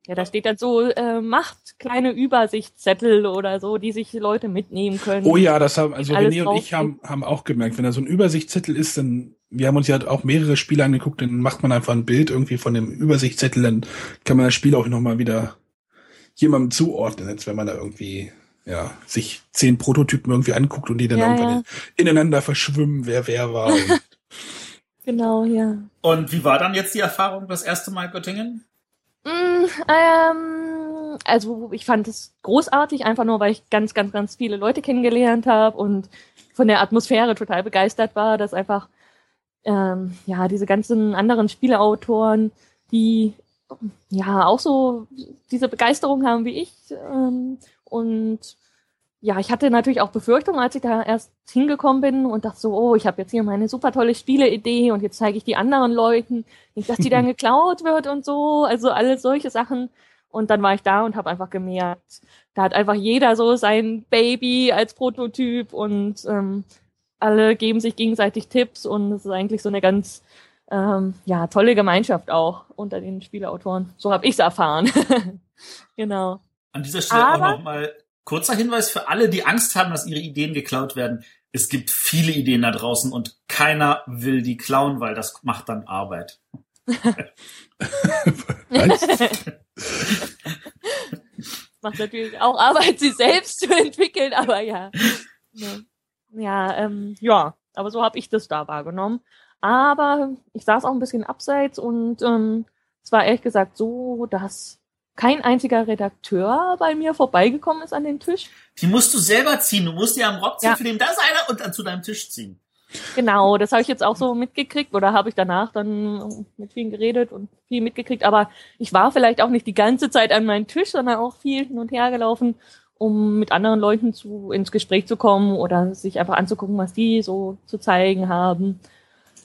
Ja, da steht dann so, äh, macht kleine Übersichtszettel oder so, die sich Leute mitnehmen können. Oh ja, das haben, also René und ich haben, haben auch gemerkt, wenn da so ein Übersichtszettel ist, dann, wir haben uns ja auch mehrere Spiele angeguckt, dann macht man einfach ein Bild irgendwie von dem Übersichtszettel, dann kann man das Spiel auch nochmal wieder jemandem zuordnen, als wenn man da irgendwie, ja, sich zehn Prototypen irgendwie anguckt und die dann Ja, irgendwann ja. ineinander verschwimmen, wer wer war. Und <laughs> Genau, ja. Und wie war dann jetzt die Erfahrung das erste Mal Göttingen? Mm, ähm, also ich fand es großartig, einfach nur, weil ich ganz, ganz, ganz viele Leute kennengelernt habe und von der Atmosphäre total begeistert war, dass einfach ähm, ja diese ganzen anderen Spieleautoren, die ja auch so diese Begeisterung haben wie ich ähm, und ja, ich hatte natürlich auch Befürchtungen, als ich da erst hingekommen bin und dachte so, oh, ich habe jetzt hier meine super tolle Spieleidee und jetzt zeige ich die anderen Leuten, nicht, dass die dann <laughs> geklaut wird und so, also alles solche Sachen. Und dann war ich da und habe einfach gemerkt, da hat einfach jeder so sein Baby als Prototyp und ähm, alle geben sich gegenseitig Tipps und es ist eigentlich so eine ganz ähm, ja tolle Gemeinschaft auch unter den Spieleautoren. So habe ich es erfahren. <laughs> genau. An dieser Stelle Aber- auch nochmal kurzer Hinweis für alle, die Angst haben, dass ihre Ideen geklaut werden. Es gibt viele Ideen da draußen und keiner will die klauen, weil das macht dann Arbeit. <laughs> Macht natürlich auch Arbeit, sie selbst zu entwickeln, aber ja. Ja, ja, ähm, ja aber so habe ich das da wahrgenommen. Aber ich saß auch ein bisschen abseits und ähm, es war ehrlich gesagt so, dass kein einziger Redakteur bei mir vorbeigekommen ist an den Tisch. Die musst du selber ziehen. Du musst dir am Rockzipfel Ja. nehmen, da ist einer und dann zu deinem Tisch ziehen. Genau, das habe ich jetzt auch so mitgekriegt oder habe ich danach dann mit vielen geredet und viel mitgekriegt. Aber ich war vielleicht auch nicht die ganze Zeit an meinem Tisch, sondern auch viel hin und her gelaufen, um mit anderen Leuten zu, ins Gespräch zu kommen oder sich einfach anzugucken, was die so zu zeigen haben.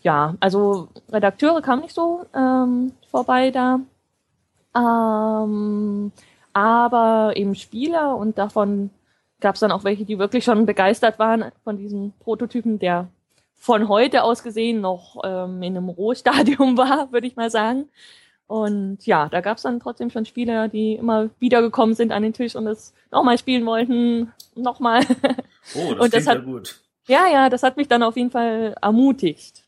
Ja, also Redakteure kamen nicht so ähm, vorbei da. Ähm, aber eben Spieler und davon gab es dann auch welche, die wirklich schon begeistert waren von diesem Prototypen, der von heute aus gesehen noch ähm, in einem Rohstadium <laughs> war, würde ich mal sagen. Und ja, da gab es dann trotzdem schon Spieler, die immer wiedergekommen sind an den Tisch und es nochmal spielen wollten, nochmal. <laughs> Oh, das Und das klingt ja hat- gut. ja, ja, das hat mich dann auf jeden Fall ermutigt.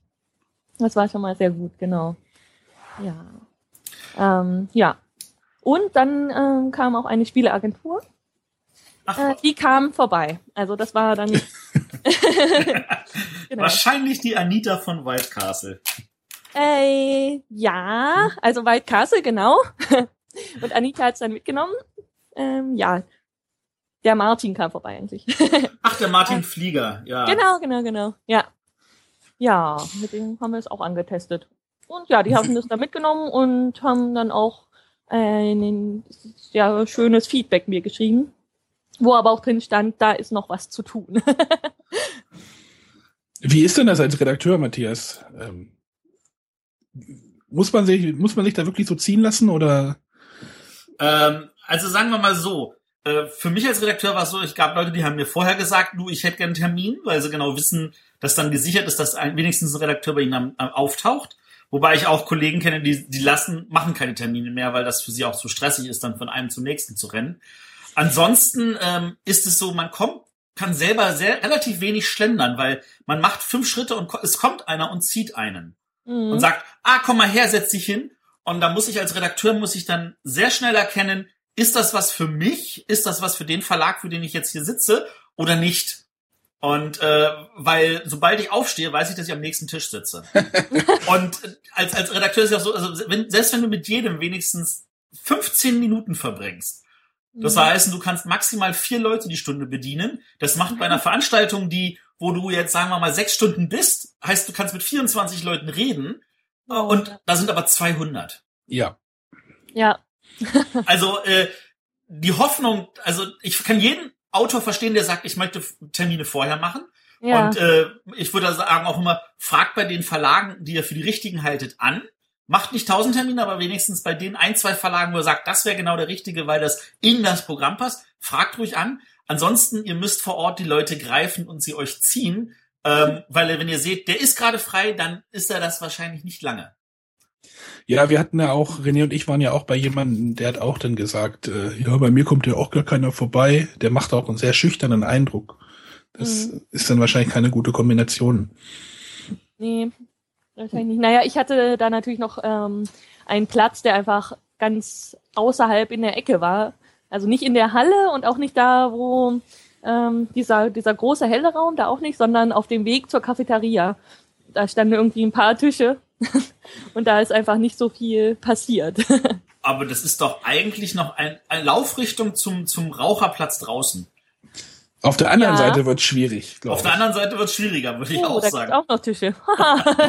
Das war schon mal sehr gut, genau. Ja. Ähm, ja. Und dann ähm, kam auch eine Spieleagentur. Ach, Äh, die kam vorbei. Also das war dann. <laughs> <laughs> genau. wahrscheinlich die Anita von White Castle. Äh, ja, also White Castle, genau. <laughs> Und Anita hat's dann mitgenommen. Ähm, ja. Der Martin kam vorbei eigentlich. Ach, der Martin Flieger, ja. Genau, genau, genau. Ja. Ja, mit dem haben wir es auch angetestet. Und ja, die haben das da mitgenommen und haben dann auch ein sehr schönes Feedback mir geschrieben, wo aber auch drin stand, da ist noch was zu tun. <laughs> Wie ist denn das als Redakteur, Matthias? Ähm, muss man sich, muss man sich da wirklich so ziehen lassen oder? Ähm, also sagen wir mal so, äh, für mich als Redakteur war es so, ich gab Leute, die haben mir vorher gesagt, du, ich hätte gern einen Termin, weil sie genau wissen, dass dann gesichert ist, dass ein, wenigstens ein Redakteur bei ihnen am, am, auftaucht. Wobei ich auch Kollegen kenne, die, die lassen, machen keine Termine mehr, weil das für sie auch zu stressig ist, dann von einem zum nächsten zu rennen. Ansonsten ähm, ist es so, man kommt, kann selber sehr relativ wenig schlendern, weil man macht fünf Schritte und es kommt einer und zieht einen mhm. und sagt, ah, komm mal her, setz dich hin. Und da muss ich als Redakteur muss ich dann sehr schnell erkennen, ist das was für mich? Ist das was für den Verlag, für den ich jetzt hier sitze oder nicht? Und äh, weil sobald ich aufstehe, weiß ich, dass ich am nächsten Tisch sitze. <laughs> und als, als Redakteur ist ja so, also wenn, selbst wenn du mit jedem wenigstens 15 Minuten verbringst, das mhm. heißt, du kannst maximal vier Leute die Stunde bedienen. Das macht bei einer Veranstaltung, die, wo du jetzt sagen wir mal sechs Stunden bist, heißt, du kannst mit 24 Leuten reden. Und da sind aber 200. Ja. Ja. also äh, die Hoffnung, also ich kann jeden Autor verstehen, der sagt, ich möchte Termine vorher machen. Ja. Und äh, ich würde sagen auch immer, fragt bei den Verlagen, die ihr für die richtigen haltet, an. Macht nicht tausend Termine, aber wenigstens bei den ein, zwei Verlagen, wo ihr sagt, das wäre genau der richtige, weil das in das Programm passt. Fragt ruhig an. Ansonsten, ihr müsst vor Ort die Leute greifen und sie euch ziehen. Ähm, weil wenn ihr seht, der ist gerade frei, dann ist er das wahrscheinlich nicht lange. Ja, wir hatten ja auch, René und ich waren ja auch bei jemandem, der hat auch dann gesagt, äh, ja, bei mir kommt ja auch gar keiner vorbei. Der macht auch einen sehr schüchternen Eindruck. Das mhm. ist dann wahrscheinlich keine gute Kombination. Nee, wahrscheinlich nicht. Naja, ich hatte da natürlich noch ähm, einen Platz, der einfach ganz außerhalb in der Ecke war. Also nicht in der Halle und auch nicht da, wo ähm, dieser, dieser große helle Raum, da auch nicht, sondern auf dem Weg zur Cafeteria. Da standen irgendwie ein paar Tische <laughs> und da ist einfach nicht so viel passiert. <laughs> Aber das ist doch eigentlich noch ein, eine Laufrichtung zum, zum Raucherplatz draußen. Auf der anderen ja. Seite wird es schwierig. Auf der anderen Seite wird es schwieriger, würde ich oh, auch da sagen. auch noch Tische.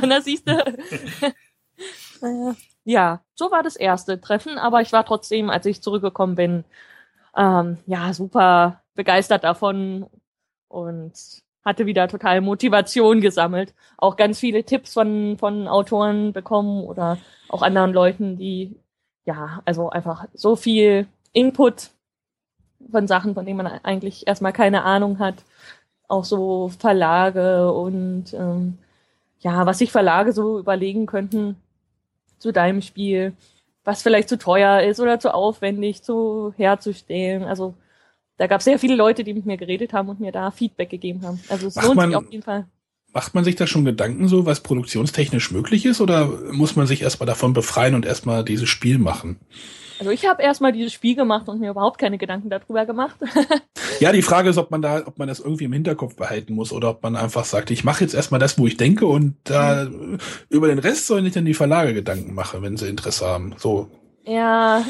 da siehst du. ja, so war das erste Treffen, aber ich war trotzdem, als ich zurückgekommen bin, ähm, ja, super begeistert davon und hatte wieder total Motivation gesammelt. Auch ganz viele Tipps von, von Autoren bekommen oder auch anderen Leuten, die, ja, also einfach so viel Input von Sachen, von denen man eigentlich erstmal keine Ahnung hat. Auch so Verlage und ähm, ja, was sich Verlage so überlegen könnten zu deinem Spiel, was vielleicht zu teuer ist oder zu aufwendig zu herzustellen. Also da gab es sehr viele Leute, die mit mir geredet haben und mir da Feedback gegeben haben. Also es macht lohnt man, sich auf jeden Fall. Macht man sich da schon Gedanken so, was produktionstechnisch möglich ist, oder muss man sich erstmal davon befreien und erstmal dieses Spiel machen? Also ich habe erstmal dieses Spiel gemacht und mir überhaupt keine Gedanken darüber gemacht. <laughs> ja, die Frage ist, ob man da, ob man das irgendwie im Hinterkopf behalten muss oder ob man einfach sagt, ich mache jetzt erstmal das, wo ich denke und da mhm. über den Rest sollen sich dann die Verlage Gedanken machen, wenn sie Interesse haben. So. Ja,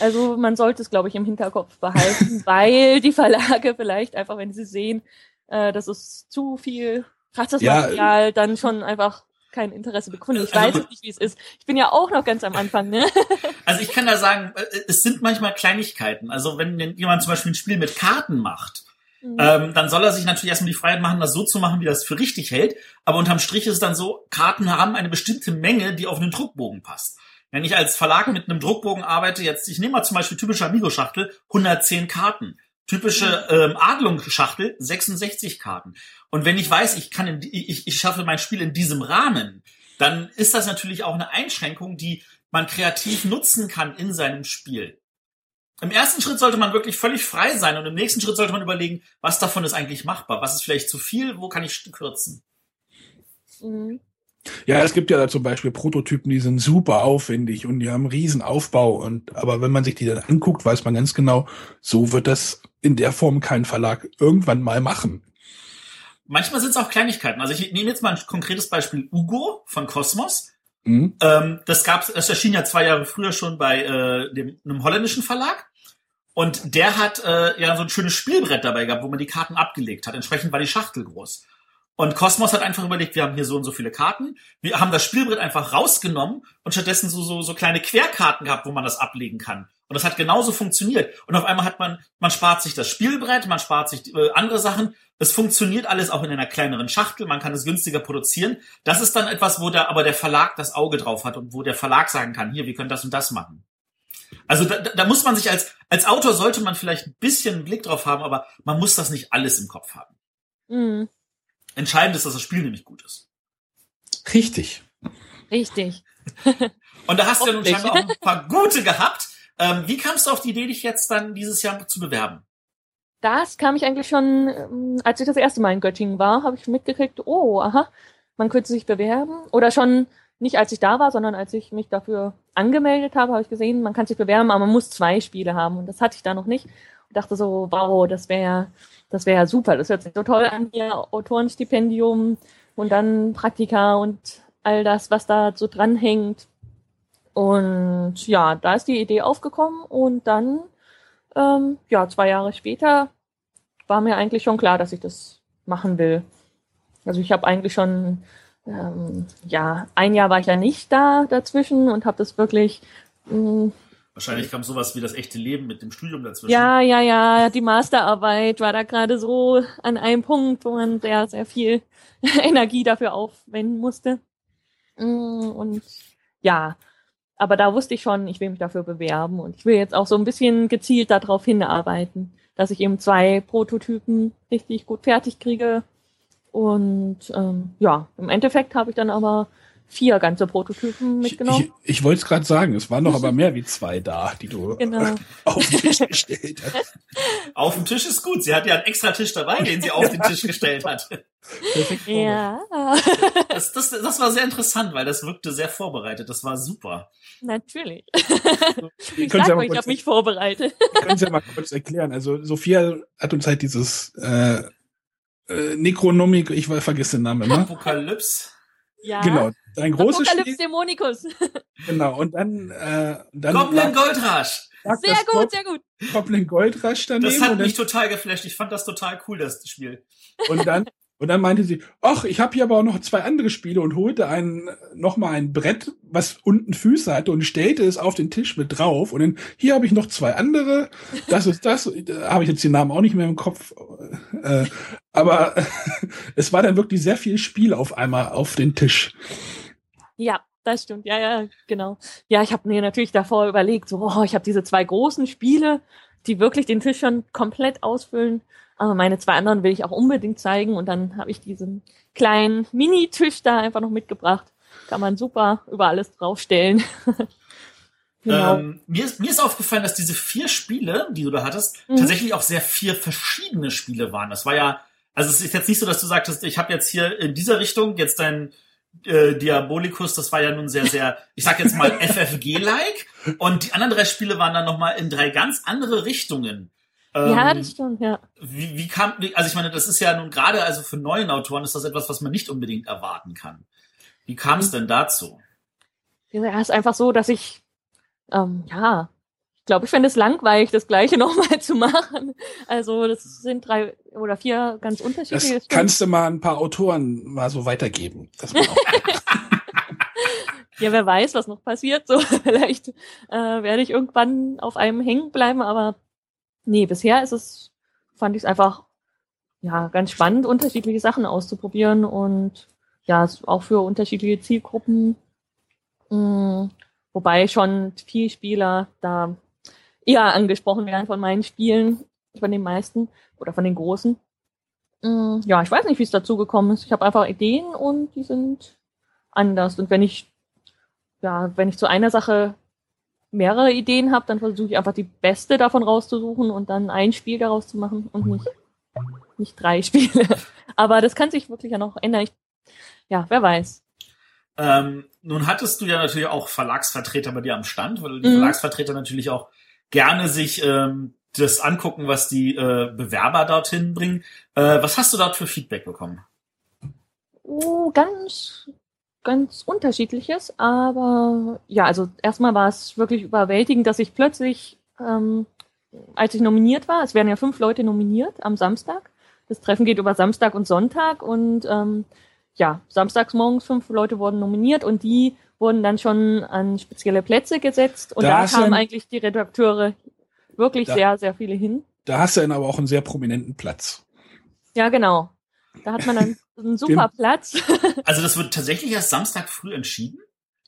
also man sollte es, glaube ich, im Hinterkopf behalten, <laughs> weil die Verlage vielleicht einfach, wenn sie sehen, äh, dass es zu viel krasses ja, Material, dann schon einfach kein Interesse bekunden. Ich also, weiß nicht, wie es ist. Ich bin ja auch noch ganz am Anfang, ne? <laughs> Also ich kann da sagen, äh, es sind manchmal Kleinigkeiten. Also wenn jemand zum Beispiel ein Spiel mit Karten macht, mhm. ähm, dann soll er sich natürlich erstmal die Freiheit machen, das so zu machen, wie er es für richtig hält. Aber unterm Strich ist es dann so, Karten haben eine bestimmte Menge, die auf einen Druckbogen passt. Wenn ich als Verlag mit einem Druckbogen arbeite, jetzt, ich nehme mal zum Beispiel typische Amigo-Schachtel, 110 Karten. Typische ähm, Adlungsschachtel, 66 Karten. Und wenn ich weiß, ich kann, in, ich, ich schaffe mein Spiel in diesem Rahmen, dann ist das natürlich auch eine Einschränkung, die man kreativ nutzen kann in seinem Spiel. Im ersten Schritt sollte man wirklich völlig frei sein und im nächsten Schritt sollte man überlegen, was davon ist eigentlich machbar, was ist vielleicht zu viel, wo kann ich kürzen. Mhm. Ja, es gibt ja da zum Beispiel Prototypen, die sind super aufwendig und die haben einen riesen Aufbau. Und aber wenn man sich die dann anguckt, weiß man ganz genau, so wird das in der Form kein Verlag irgendwann mal machen. Manchmal sind es auch Kleinigkeiten. Also ich nehme jetzt mal ein konkretes Beispiel Ugo von Cosmos. Mhm. Ähm, das gab, das erschien ja zwei Jahre früher schon bei äh, dem, einem holländischen Verlag. Und der hat äh, ja so ein schönes Spielbrett dabei gehabt, wo man die Karten abgelegt hat. Entsprechend war die Schachtel groß. Und Cosmos hat einfach überlegt, wir haben hier so und so viele Karten. Wir haben das Spielbrett einfach rausgenommen und stattdessen so, so, so kleine Querkarten gehabt, wo man das ablegen kann. Und das hat genauso funktioniert. Und auf einmal hat man, man spart sich das Spielbrett, man spart sich äh, andere Sachen. Es funktioniert alles auch in einer kleineren Schachtel, man kann es günstiger produzieren. Das ist dann etwas, wo der, aber der Verlag das Auge drauf hat und wo der Verlag sagen kann, hier, wir können das und das machen. Also da, da muss man sich als, als Autor sollte man vielleicht ein bisschen einen Blick drauf haben, aber man muss das nicht alles im Kopf haben. Mhm. Entscheidend ist, dass das Spiel nämlich gut ist. Richtig. Richtig. <laughs> Und da hast du ja nun scheinbar auch ein paar gute gehabt. Ähm, wie kamst du auf die Idee, dich jetzt dann dieses Jahr zu bewerben? Das kam ich eigentlich schon, ähm, als ich das erste Mal in Göttingen war, habe ich mitgekriegt, oh, aha, man könnte sich bewerben. Oder schon nicht als ich da war, sondern als ich mich dafür angemeldet habe, habe ich gesehen, man kann sich bewerben, aber man muss zwei Spiele haben. Und das hatte ich da noch nicht. Dachte so, wow, das wäre das wäre super. Das hört sich so toll an, hier Autorenstipendium und dann Praktika und all das, was da so dranhängt. Und ja, da ist die Idee aufgekommen und dann, ähm, ja, zwei Jahre später war mir eigentlich schon klar, dass ich das machen will. Also ich habe eigentlich schon, ähm, ja, ein Jahr war ich ja nicht da dazwischen und habe das wirklich, mh, Wahrscheinlich kam sowas wie das echte Leben mit dem Studium dazwischen. ja, ja, ja, die Masterarbeit war da gerade so an einem Punkt, wo man sehr, sehr viel <laughs> Energie dafür aufwenden musste. Mm, Und ja, aber da wusste ich schon, ich will mich dafür bewerben und ich will jetzt auch so ein bisschen gezielt darauf hinarbeiten, dass ich eben zwei Prototypen richtig gut fertig kriege. Und ähm, ja, im Endeffekt habe ich dann aber vier ganze Prototypen Ich, mitgenommen. ich, ich wollte es gerade sagen, es waren noch aber <laughs> mehr wie zwei da, die du Genau. <laughs> auf den Tisch gestellt hast. Auf dem Tisch ist gut. Sie hat ja einen extra Tisch dabei, den sie <laughs> auf den Tisch gestellt hat. Perfekt Ja, Das, das, das war sehr interessant, weil das wirkte sehr vorbereitet. Das war super. natürlich. Ich sag mal, ich habe mich vorbereitet. könnt's ja mal kurz erklären. Also Sophia hat uns halt dieses äh, äh, Necronomic, ich vergesse den Namen immer. Apokalypse. Ja. Genau, ein großes Apokalypse Spiel. Dämonicus. <laughs> Genau, und dann, äh, dann Goblin Goldrush. Sehr das gut, sehr gut. Goblin Goldrush daneben. Das hat mich total geflasht. Ich fand das total cool, das Spiel. Und dann, und dann meinte sie, ach, ich habe hier aber auch noch zwei andere Spiele und holte ein, noch mal ein Brett, was unten Füße hatte und stellte es auf den Tisch mit drauf. Und dann, hier habe ich noch zwei andere. Das ist das. Da habe ich jetzt den Namen auch nicht mehr im Kopf. Äh, aber <laughs> es war dann wirklich sehr viel Spiel auf einmal auf den Tisch. Ja, das stimmt. Ja, ja, genau. Ja, ich habe mir natürlich davor überlegt, so, oh, ich habe diese zwei großen Spiele, die wirklich den Tisch schon komplett ausfüllen. Aber meine zwei anderen will ich auch unbedingt zeigen. Und dann habe ich diesen kleinen Mini-Tisch da einfach noch mitgebracht. Kann man super über alles draufstellen. <laughs> genau. Ähm, mir, ist, mir ist aufgefallen, dass diese vier Spiele, die du da hattest, Mhm. tatsächlich auch sehr vier verschiedene Spiele waren. Das war ja, also es ist jetzt nicht so, dass du sagtest, ich habe jetzt hier in dieser Richtung jetzt dein äh, Diabolicus, das war ja nun sehr, sehr, ich sag jetzt mal <laughs> FFG-like. Und die anderen drei Spiele waren dann nochmal in drei ganz andere Richtungen. Ja, Ähm, das stimmt, ja. wie, wie kam, wie, also ich meine, das ist ja nun gerade, also für neuen Autoren ist das etwas, was man nicht unbedingt erwarten kann. Wie kam es denn dazu? Ja, ist einfach so, dass ich, ähm, ja, ich glaube, ich fände es langweilig, das Gleiche <laughs> nochmal zu machen. Also das sind drei oder vier ganz unterschiedliche. Das Stimmen. kannst du mal ein paar Autoren mal so weitergeben. <laughs> Ja, wer weiß, was noch passiert. So, <laughs> vielleicht äh, werde ich irgendwann auf einem hängen bleiben, aber nee, bisher ist es, fand ich es einfach ja ganz spannend, unterschiedliche Sachen auszuprobieren und ja, auch für unterschiedliche Zielgruppen. Mm, wobei schon viel Spieler da eher angesprochen werden von meinen Spielen, von den meisten oder von den großen. Mm, ja, ich weiß nicht, wie es dazu gekommen ist. Ich habe einfach Ideen und die sind anders. Und wenn ich ja, wenn ich zu einer Sache mehrere Ideen habe, dann versuche ich einfach die beste davon rauszusuchen und dann ein Spiel daraus zu machen und nicht, nicht drei <laughs> Spiele. Aber das kann sich wirklich ja noch ändern. Ich, ja, wer weiß. Ähm, nun hattest du ja natürlich auch Verlagsvertreter bei dir am Stand, weil die Mhm. Verlagsvertreter natürlich auch gerne sich ähm, das angucken, was die äh, Bewerber dorthin bringen. Äh, was hast du dort für Feedback bekommen? Oh, ganz, ganz unterschiedliches. Aber ja, also erstmal war es wirklich überwältigend, dass ich plötzlich, ähm, als ich nominiert war, es werden ja fünf Leute nominiert am Samstag. Das Treffen geht über Samstag und Sonntag und ähm, ja, samstags morgens fünf Leute wurden nominiert und die wurden dann schon an spezielle Plätze gesetzt und Da da, kamen eigentlich die Redakteure wirklich Da- sehr, sehr viele hin. Da hast du dann aber auch einen sehr prominenten Platz. Ja, genau. Da hat man dann <laughs> einen super Platz. <laughs> Also das wird tatsächlich erst Samstag früh entschieden?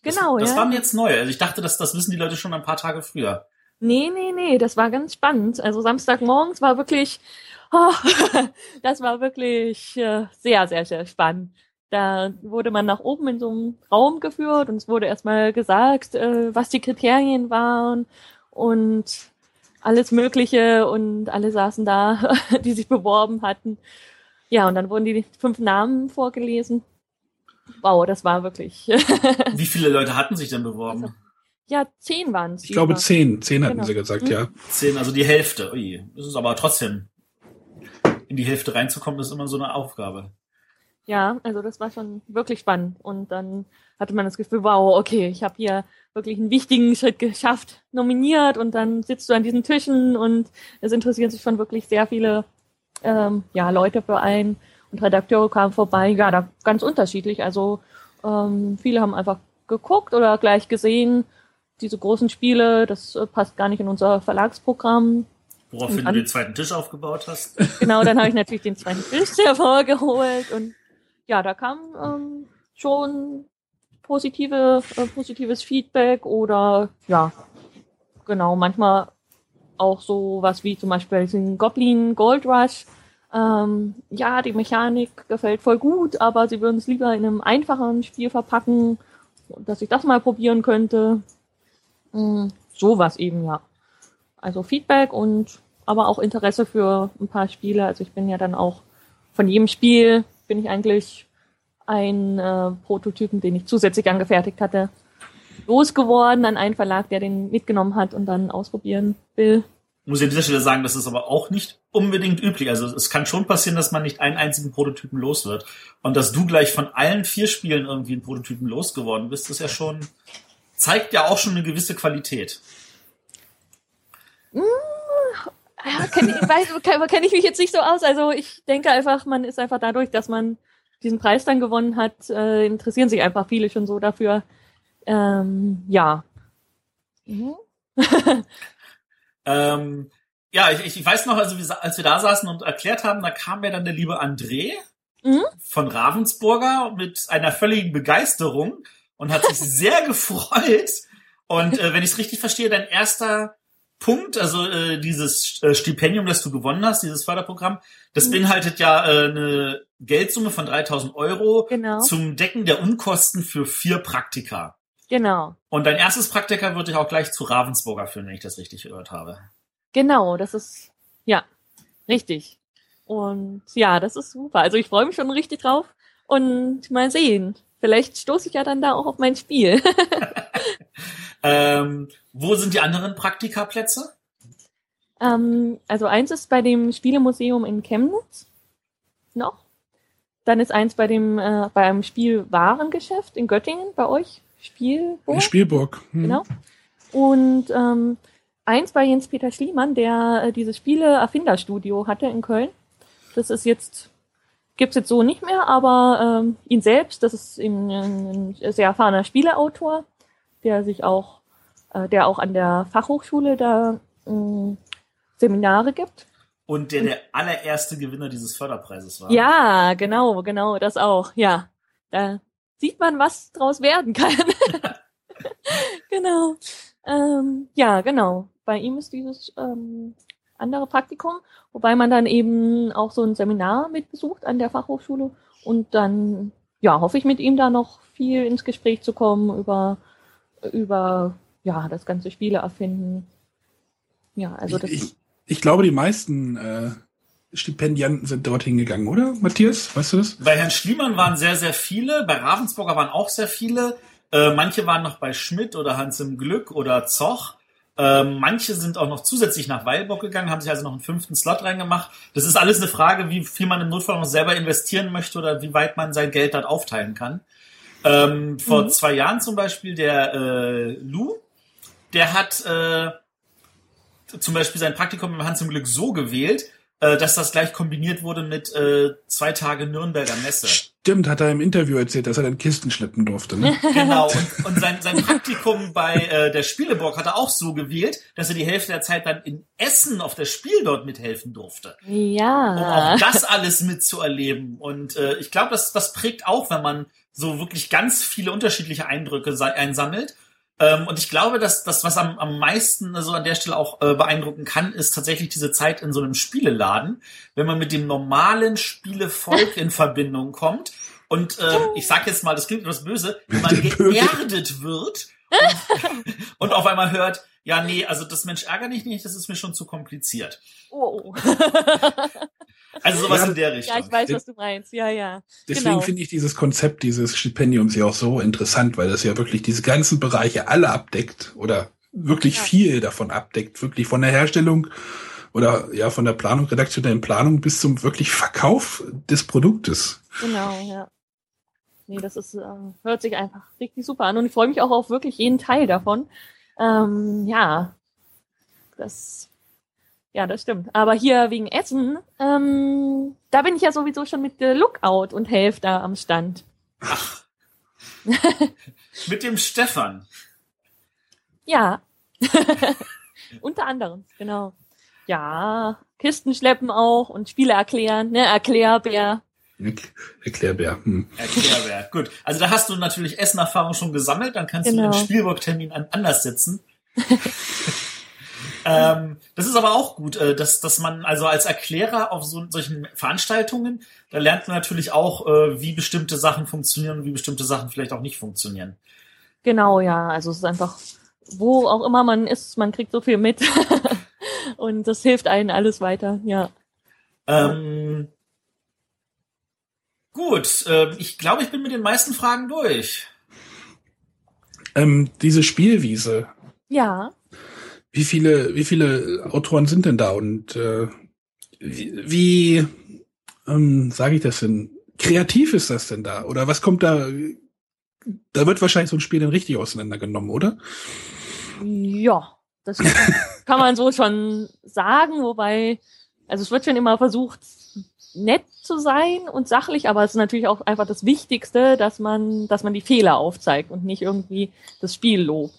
Genau, das, das ja. war mir jetzt neu. Also ich dachte, dass das wissen die Leute schon ein paar Tage früher. Nee, nee, nee, das war ganz spannend. Also Samstagmorgens war wirklich, oh, <laughs> das war wirklich äh, sehr, sehr, sehr spannend. Da wurde man nach oben in so einem Raum geführt und es wurde erstmal gesagt, äh, was die Kriterien waren und alles Mögliche und alle saßen da, die sich beworben hatten. Ja, und dann wurden die fünf Namen vorgelesen. Wow, das war wirklich. <laughs> Wie viele Leute hatten sich denn beworben? Also, ja, zehn waren es. Ich glaube zehn. Zehn hatten Genau. sie gesagt, Mhm. ja. Zehn, also die Hälfte. Ui, das ist aber trotzdem. In die Hälfte reinzukommen, ist immer so eine Aufgabe. Ja, also das war schon wirklich spannend. Und dann hatte man das Gefühl, wow, okay, ich habe hier wirklich einen wichtigen Schritt geschafft, nominiert und dann sitzt du an diesen Tischen und es interessieren sich schon wirklich sehr viele ähm, ja, Leute für einen und Redakteure kamen vorbei, ja, da ganz unterschiedlich. Also ähm, viele haben einfach geguckt oder gleich gesehen, diese großen Spiele, das äh, passt gar nicht in unser Verlagsprogramm. Woraufhin du den zweiten Tisch aufgebaut hast. <laughs> Genau, dann habe ich <laughs> natürlich den zweiten Tisch <laughs> hervorgeholt und ja, da kam ähm, schon positive, äh, positives Feedback oder ja, genau, manchmal auch so was wie zum Beispiel den Goblin Gold Rush. Ähm, ja, die Mechanik gefällt voll gut, aber sie würden es lieber in einem einfacheren Spiel verpacken, dass ich das mal probieren könnte. Mm, sowas eben, ja. Also Feedback und aber auch Interesse für ein paar Spiele. Also ich bin ja dann auch von jedem Spiel bin ich eigentlich ein äh, Prototypen, den ich zusätzlich angefertigt hatte, losgeworden an einen Verlag, der den mitgenommen hat und dann ausprobieren will. Muss ich an dieser Stelle sagen, das ist aber auch nicht unbedingt üblich. Also es kann schon passieren, dass man nicht einen einzigen Prototypen los wird. Und dass du gleich von allen vier Spielen irgendwie einen Prototypen losgeworden bist, ist ja schon, zeigt ja auch schon eine gewisse Qualität. Ja, kenn, ich, <laughs> kenn ich mich jetzt nicht so aus. Also ich denke einfach, man ist einfach dadurch, dass man diesen Preis dann gewonnen hat, äh, interessieren sich einfach viele schon so dafür. Ähm, ja. Mhm. Ähm, ja, ich, ich weiß noch, also als wir da saßen und erklärt haben, da kam ja dann der liebe André Mhm. von Ravensburger mit einer völligen Begeisterung und hat sich <laughs> sehr gefreut. Und äh, wenn ich es richtig verstehe, dein erster Punkt, also äh, dieses äh, Stipendium, das du gewonnen hast, dieses Förderprogramm, das Mhm. beinhaltet ja äh, eine Geldsumme von 3000 Euro Genau. zum Decken der Unkosten für vier Praktika. Genau. Und dein erstes Praktika wird dich auch gleich zu Ravensburger führen, wenn ich das richtig gehört habe. Genau, das ist, ja, richtig. Und ja, das ist super. Also ich freue mich schon richtig drauf. Und mal sehen. Vielleicht stoße ich ja dann da auch auf mein Spiel. <laughs> Ähm, wo sind die anderen Praktikaplätze? ähm, also eins ist bei dem Spielemuseum in Chemnitz. Noch. Dann ist eins bei dem, äh, bei einem Spielwarengeschäft in Göttingen bei euch. Spielburg. In Spielburg. Hm. Genau. Und ähm, eins bei Jens-Peter Schliemann, der äh, dieses Spiele-Erfinderstudio hatte in Köln. Das ist jetzt, gibt's jetzt so nicht mehr, aber ähm, ihn selbst, das ist eben ein, ein sehr erfahrener Spieleautor, der sich auch, äh, der auch an der Fachhochschule da ähm, Seminare gibt. Und der der allererste Gewinner dieses Förderpreises war. Ja, genau, genau, das auch, ja. Da sieht man, was draus werden kann. <laughs> genau. Ähm, ja, genau. Bei ihm ist dieses ähm, andere Praktikum, wobei man dann eben auch so ein Seminar mitbesucht an der Fachhochschule und dann, ja, hoffe ich mit ihm da noch viel ins Gespräch zu kommen über, über, ja, das ganze Spiele erfinden. Ja, also das ich, ich, ich glaube, die meisten äh, Stipendianten sind dorthin gegangen, oder? Matthias, weißt du das? Bei Herrn Schliemann waren sehr, sehr viele. Bei Ravensburger waren auch sehr viele. Äh, manche waren noch bei Schmidt oder Hans im Glück oder Zoch. Äh, manche sind auch noch zusätzlich nach Weilbock gegangen, haben sich also noch einen fünften Slot reingemacht. Das ist alles eine Frage, wie viel man im Notfall noch selber investieren möchte oder wie weit man sein Geld dort aufteilen kann. Ähm, vor Mhm. zwei Jahren zum Beispiel der äh, Lou, der hat äh, zum Beispiel sein Praktikum im Hans im Glück so gewählt, äh, dass das gleich kombiniert wurde mit äh, zwei Tage Nürnberger Messe. Stimmt, hat er im Interview erzählt, dass er dann Kisten schleppen durfte. Ne? <laughs> Genau, und, <laughs> und sein, sein Praktikum bei äh, der Spieleburg hat er auch so gewählt, dass er die Hälfte der Zeit dann in Essen auf das Spiel dort mithelfen durfte. Ja. Um auch das alles mitzuerleben. Und äh, ich glaube, das, das prägt auch, wenn man so wirklich ganz viele unterschiedliche Eindrücke einsammelt. Ähm, und ich glaube, dass das, was am, am meisten so an der Stelle auch äh, beeindrucken kann, ist tatsächlich diese Zeit in so einem Spieleladen, wenn man mit dem normalen Spielevolk <laughs> in Verbindung kommt. Und äh, ich sag jetzt mal, das klingt etwas böse, wenn man geerdet wird und, <laughs> und auf einmal hört, ja, nee, also das Mensch ärgere dich nicht, das ist mir schon zu kompliziert. Oh. <laughs> Also sowas ja, in der Richtung. Ja, ich weiß, was du meinst. Ja, ja. Deswegen genau. finde ich dieses Konzept dieses Stipendiums ja auch so interessant, weil das ja wirklich diese ganzen Bereiche alle abdeckt oder wirklich ja. viel davon abdeckt, wirklich von der Herstellung oder ja von der Planung, redaktionellen Planung bis zum wirklich Verkauf des Produktes. Genau, ja. Nee, das ist, äh, hört sich einfach richtig super an und ich freue mich auch auf wirklich jeden Teil davon. Ähm, ja, das ja, das stimmt. Aber hier wegen Essen, ähm, da bin ich ja sowieso schon mit der Lookout und helfe da am Stand. Ach. mit dem Stefan. <laughs> Ja. <laughs> Unter anderem, genau. Ja, Kisten schleppen auch und Spiele erklären, ne, Erklärbär. Erklärbär. Hm. Erklärbär, gut. Also da hast du natürlich Essenerfahrung schon gesammelt, dann kannst genau. du den Spielburgtermin anders setzen. <laughs> Ähm, das ist aber auch gut, äh, dass, dass man also als Erklärer auf so, solchen Veranstaltungen, da lernt man natürlich auch, äh, wie bestimmte Sachen funktionieren und wie bestimmte Sachen vielleicht auch nicht funktionieren. Genau, ja. Also es ist einfach, wo auch immer man ist, man kriegt so viel mit. <laughs> und das hilft einen alles weiter, ja. Ähm, gut, äh, ich glaube, ich bin mit den meisten Fragen durch. Ähm, diese Spielwiese. Ja. Wie viele, wie viele Autoren sind denn da und äh, wie, wie ähm, sage ich das denn? Kreativ ist das denn da? Oder was kommt da? Da wird wahrscheinlich so ein Spiel dann richtig auseinandergenommen, oder? Ja, das <laughs> kann man so schon sagen, wobei, also es wird schon immer versucht, nett zu sein und sachlich, aber es ist natürlich auch einfach das Wichtigste, dass man, dass man die Fehler aufzeigt und nicht irgendwie das Spiel lobt.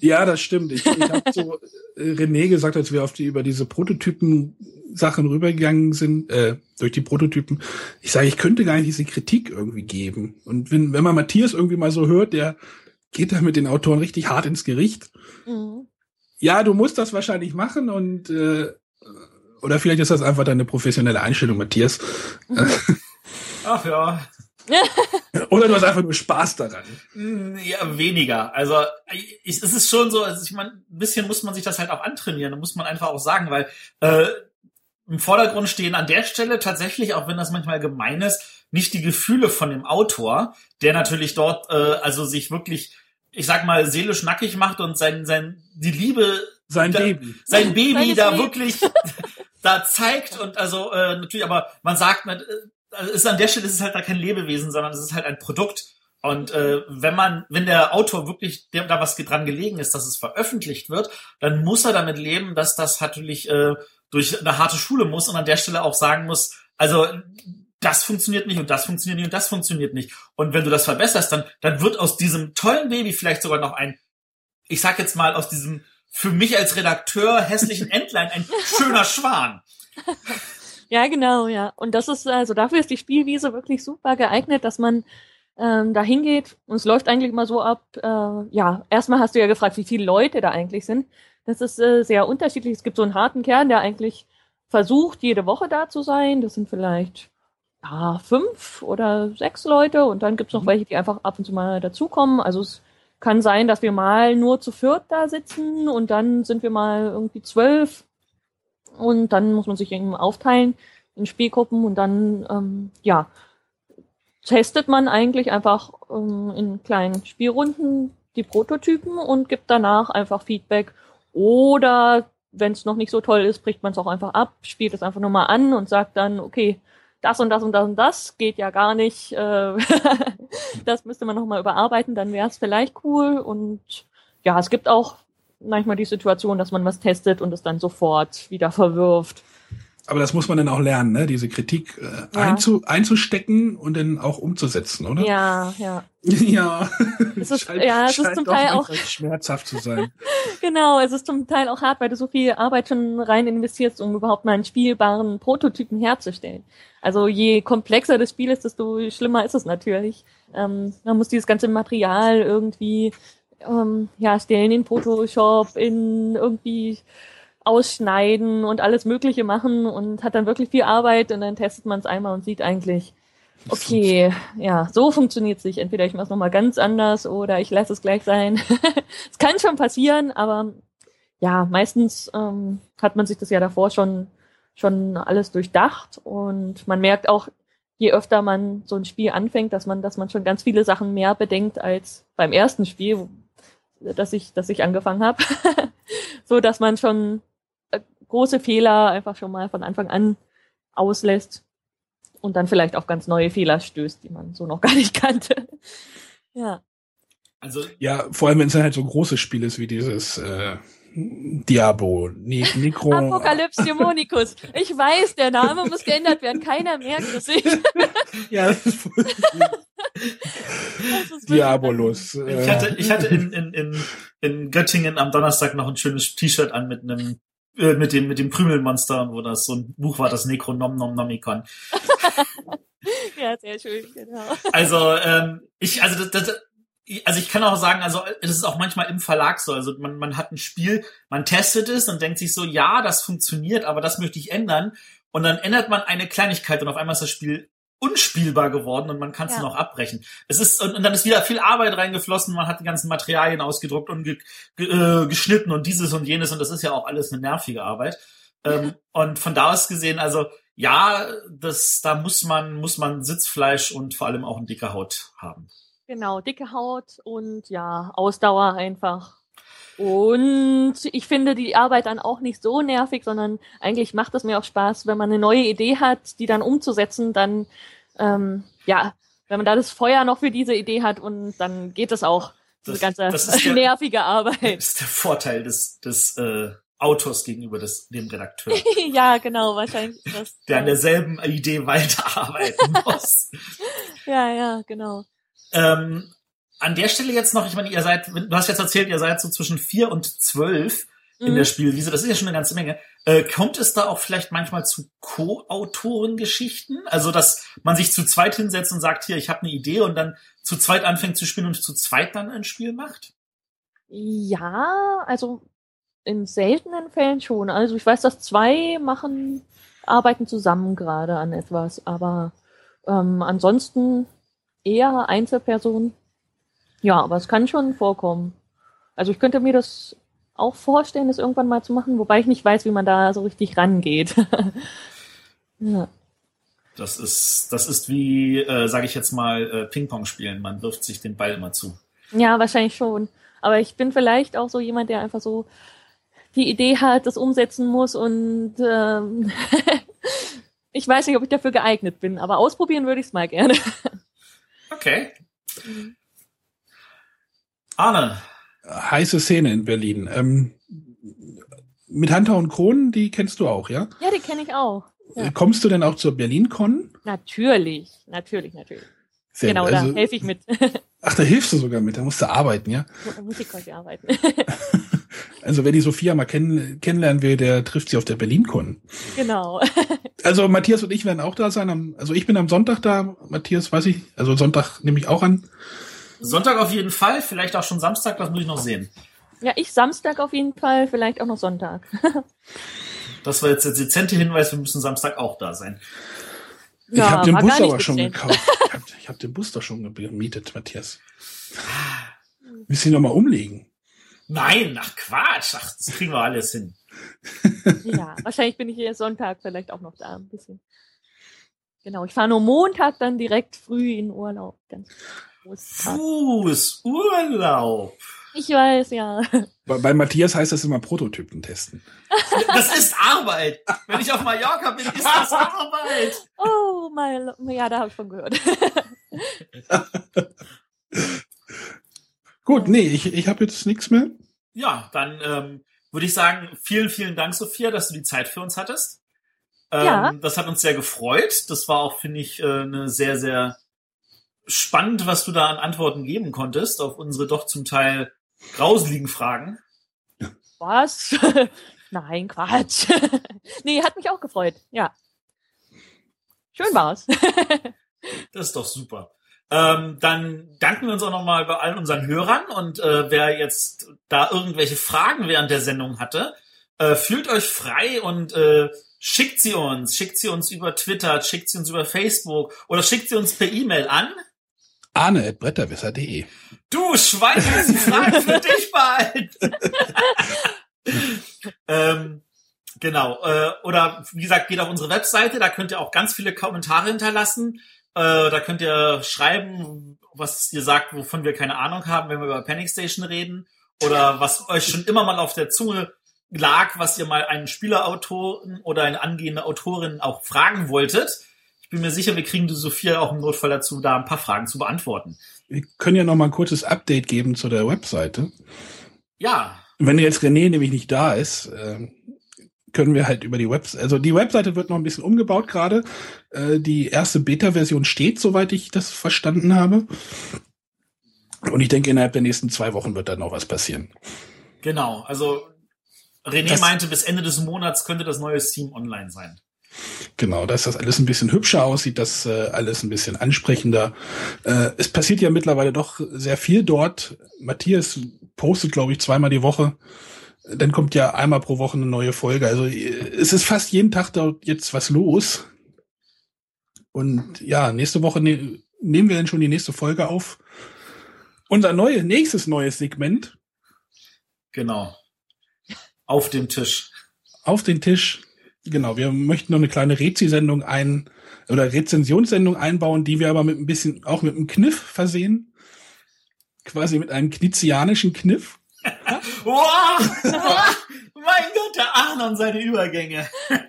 Ja, das stimmt. Ich, ich habe so äh, René gesagt, als wir auf die über diese Prototypen Sachen rübergegangen sind, äh, durch die Prototypen. Ich sage, ich könnte gar nicht diese Kritik irgendwie geben. Und wenn, wenn man Matthias irgendwie mal so hört, der geht da mit den Autoren richtig hart ins Gericht. Mhm. Ja, du musst das wahrscheinlich machen und äh, oder vielleicht ist das einfach deine professionelle Einstellung, Matthias. <laughs> Ach ja. <laughs> Oder du hast einfach nur Spaß daran. Hm, ja, weniger. Also ich, es ist schon so, also ich meine, ein bisschen muss man sich das halt auch antrainieren, da muss man einfach auch sagen, weil äh, im Vordergrund stehen an der Stelle tatsächlich, auch wenn das manchmal gemein ist, nicht die Gefühle von dem Autor, der natürlich dort äh, also sich wirklich, ich sag mal, seelisch nackig macht und sein, sein die Liebe sein da, Baby sein Baby da wirklich <laughs> da zeigt und also äh, natürlich, aber man sagt, äh, also ist an der Stelle ist es halt da kein Lebewesen, sondern es ist halt ein Produkt. Und äh, wenn man, wenn der Autor wirklich der, da was dran gelegen ist, dass es veröffentlicht wird, dann muss er damit leben, dass das natürlich äh, durch eine harte Schule muss und an der Stelle auch sagen muss, also das funktioniert nicht und das funktioniert nicht und das funktioniert nicht. Und wenn du das verbesserst, dann, dann wird aus diesem tollen Baby vielleicht sogar noch ein, ich sag jetzt mal, aus diesem für mich als Redakteur hässlichen <laughs> Entlein ein schöner Schwan. Ja, genau, ja. Und das ist, also dafür ist die Spielwiese wirklich super geeignet, dass man ähm, da hingeht und es läuft eigentlich immer so ab, äh, ja, erstmal hast du ja gefragt, wie viele Leute da eigentlich sind. Das ist äh, sehr unterschiedlich. Es gibt so einen harten Kern, der eigentlich versucht, jede Woche da zu sein. Das sind vielleicht ja, fünf oder sechs Leute und dann gibt's noch mhm. welche, die einfach ab und zu mal dazukommen. Also es kann sein, dass wir mal nur zu viert da sitzen und dann sind wir mal irgendwie zwölf und dann muss man sich irgendwie aufteilen in Spielgruppen und dann, ähm, ja, testet man eigentlich einfach ähm, in kleinen Spielrunden die Prototypen und gibt danach einfach Feedback. Oder wenn es noch nicht so toll ist, bricht man es auch einfach ab, spielt es einfach nur mal an und sagt dann, okay, das und das und das und das geht ja gar nicht. Äh, <laughs> das müsste man nochmal überarbeiten, dann wäre es vielleicht cool. Und ja, es gibt auch manchmal die Situation, dass man was testet und es dann sofort wieder verwirft. Aber das muss man dann auch lernen, ne? diese Kritik äh, Ja. einzu, einzustecken und dann auch umzusetzen, oder? Ja, ja. <laughs> ja. Es ist- ja, es ist scheint zum doch Teil auch- schmerzhaft zu sein. <laughs> Genau, es ist zum Teil auch hart, weil du so viel Arbeit schon rein investierst, um überhaupt mal einen spielbaren Prototypen herzustellen. Also je komplexer das Spiel ist, desto schlimmer ist es natürlich. Ähm, man muss dieses ganze Material irgendwie ähm, ja, stellen in Photoshop, in irgendwie ausschneiden und alles Mögliche machen und hat dann wirklich viel Arbeit und dann testet man es einmal und sieht eigentlich, okay, ja, so funktioniert es nicht. Entweder ich mache es nochmal ganz anders oder ich lasse es gleich sein. <laughs> Es kann schon passieren, aber ja, meistens ähm, hat man sich das ja davor schon, schon alles durchdacht und man merkt auch, je öfter man so ein Spiel anfängt, dass man, dass man schon ganz viele Sachen mehr bedenkt als beim ersten Spiel, das ich, das ich angefangen habe. <laughs> so dass man schon große Fehler einfach schon mal von Anfang an auslässt und dann vielleicht auf ganz neue Fehler stößt, die man so noch <laughs> gar nicht kannte. ja. Also Ja, vor allem wenn es dann halt so große Spiel ist wie dieses äh, Diabo, ne Necro. Apokalypse Demonicus. Ich weiß, der Name muss geändert werden. Keiner merkt es. <laughs> Ja, das ist voll- Diabolus. ich äh, hatte, ich hatte in, in, in, in Göttingen am Donnerstag noch ein schönes T-Shirt an mit einem äh, mit dem mit dem Krümelmonster, wo das so ein Buch war, das Necronomnomnomicon. <laughs> Ja, sehr schön, genau. Also ähm, ich also das, das also ich kann auch sagen, also es ist auch manchmal im Verlag so. Also man, man hat ein Spiel, man testet es und denkt sich so, ja, das funktioniert, aber das möchte ich ändern. Und dann ändert man eine Kleinigkeit und auf einmal ist das Spiel unspielbar geworden und man kann es Ja. noch abbrechen. Es ist und, und dann ist wieder viel Arbeit reingeflossen, man hat die ganzen Materialien ausgedruckt und ge, ge, äh, geschnitten und dieses und jenes und das ist ja auch alles eine nervige Arbeit. Ähm, und von da aus gesehen, also ja, das da muss man muss man Sitzfleisch und vor allem auch eine dicke Haut haben. Genau, dicke Haut und ja, Ausdauer einfach. Und ich finde die Arbeit dann auch nicht so nervig, sondern eigentlich macht es mir auch Spaß, wenn man eine neue Idee hat, die dann umzusetzen, dann ähm, ja, wenn man da das Feuer noch für diese Idee hat und dann geht es auch, diese Das- ganze das ist der- nervige Arbeit. Das ist der Vorteil des, des äh, Autors gegenüber des, dem Redakteur, <laughs> ja, genau, wahrscheinlich ist das. <laughs> der an derselben Idee weiterarbeiten <laughs> muss. ja, ja, genau. ähm, an der Stelle jetzt noch, ich meine, ihr seid, du hast jetzt erzählt, ihr seid so zwischen vier und zwölf in Mhm. der Spielwiese. Das ist ja schon eine ganze Menge. Äh, kommt es da auch vielleicht manchmal zu Co-Autorengeschichten? Also, dass man sich zu zweit hinsetzt und sagt, hier, ich habe eine Idee und dann zu zweit anfängt zu spielen und zu zweit dann ein Spiel macht? Ja, also in seltenen Fällen schon. Also ich weiß, dass zwei machen, arbeiten zusammen gerade an etwas, aber ähm, ansonsten eher Einzelpersonen. Ja, aber es kann schon vorkommen. Also ich könnte mir das auch vorstellen, das irgendwann mal zu machen, wobei ich nicht weiß, wie man da so richtig rangeht. <laughs> ja. Das ist, das ist wie, äh, sage ich jetzt mal, äh, Ping-Pong spielen. Man wirft sich den Ball immer zu. ja, wahrscheinlich schon. Aber ich bin vielleicht auch so jemand, der einfach so die Idee hat, das umsetzen muss und ähm, <laughs> ich weiß nicht, ob ich dafür geeignet bin, aber ausprobieren würde ich es mal gerne. <laughs> Okay. Arne, heiße Szene in Berlin. Ähm, mit Hunter und Kronen, die kennst du auch, ja? Ja, die kenne ich auch. Ja. Äh, Kommst du denn auch zur BerlinCon? Natürlich, natürlich, natürlich. Sehr genau, gut. da Also- helfe ich mit. <laughs> Ach, da hilfst du sogar mit, da musst du arbeiten, ja? Da muss ich quasi arbeiten. <laughs> Also wer die Sophia mal kenn kennenlernen will, der trifft sie auf der BerlinCon. genau. <laughs> Also Matthias und ich werden auch da sein. Am, also ich bin am Sonntag da, Matthias weiß ich, also Sonntag nehme ich auch an. Sonntag auf jeden Fall, vielleicht auch schon Samstag, das muss ich noch sehen. Ja, ich Samstag auf jeden Fall, vielleicht auch noch Sonntag. <laughs> Das war jetzt der dezente Hinweis, wir müssen Samstag auch da sein. ich Ja, habe den Bus aber schon gezählt. gekauft. <laughs> Ich habe ich hab den Bus doch schon gemietet, Matthias. Müssen ihn noch mal umlegen. Nein, ach Quatsch, ach, das kriegen wir alles hin. Ja, wahrscheinlich bin ich hier Sonntag vielleicht auch noch da ein bisschen. Genau, ich fahre nur Montag dann direkt früh in Urlaub. Ganz großes Tag. Fuß, Urlaub. Ich weiß, ja. Bei, bei Matthias heißt das immer Prototypen testen. Das ist Arbeit. Wenn ich auf Mallorca bin, ist das Arbeit. Oh, mal, ja, da habe ich von gehört. Gut, nee, ich, ich habe jetzt nichts mehr. Ja, dann ähm, würde ich sagen, vielen, vielen Dank, Sophia, dass du die Zeit für uns hattest. Ähm, Ja. Das hat uns sehr gefreut. Das war auch, finde ich, äh, eine sehr, sehr spannend, was du da an Antworten geben konntest auf unsere doch zum Teil grauseligen Fragen. Was? <laughs> Nein, Quatsch. <laughs> nee, hat mich auch gefreut. Ja. Schön war's. <laughs> Das ist doch super. Ähm, dann danken wir uns auch nochmal bei allen unseren Hörern und äh, wer jetzt da irgendwelche Fragen während der Sendung hatte, äh, fühlt euch frei und äh, schickt sie uns. Schickt sie uns über Twitter, schickt sie uns über Facebook oder schickt sie uns per E-Mail an. Arne.bretterwisser.de Du Schwein, Fragen für dich bald. <laughs> ähm, genau. Äh, oder wie gesagt, geht auf unsere Webseite, da könnt ihr auch ganz viele Kommentare hinterlassen. Äh, da könnt ihr schreiben, was ihr sagt, wovon wir keine Ahnung haben, wenn wir über Panic Station reden. Oder was euch schon immer mal auf der Zunge lag, was ihr mal einen Spielerautoren oder eine angehende Autorin auch fragen wolltet. Ich bin mir sicher, wir kriegen die Sophia auch im Notfall dazu, da ein paar Fragen zu beantworten. Wir können ja noch mal ein kurzes Update geben zu der Webseite. Ja, Wenn jetzt René nämlich nicht da ist, äh, können wir halt über die Webseite, also die Webseite wird noch ein bisschen umgebaut gerade. Äh, die erste Beta-Version steht, soweit ich das verstanden habe. Und ich denke, innerhalb der nächsten zwei Wochen wird da noch was passieren. Genau, also René Das- meinte, bis Ende des Monats könnte das neue Steam online sein. Genau, dass das alles ein bisschen hübscher aussieht, dass äh, alles ein bisschen ansprechender. Äh, es passiert ja mittlerweile doch sehr viel dort. Matthias postet, glaube ich, zweimal die Woche. Dann kommt ja einmal pro Woche eine neue Folge. Also äh, es ist fast jeden Tag dort jetzt was los. Und ja, nächste Woche ne nehmen wir dann schon die nächste Folge auf. Unser neue, nächstes neues Segment Genau. Auf dem Tisch. auf den Tisch. Genau, wir möchten noch eine kleine Rezi-Sendung ein oder Rezensionssendung einbauen, die wir aber mit ein bisschen auch mit einem Kniff versehen. Quasi mit einem knizianischen Kniff. <laughs> Wow! mein Gott, der Arne und seine Übergänge. <laughs>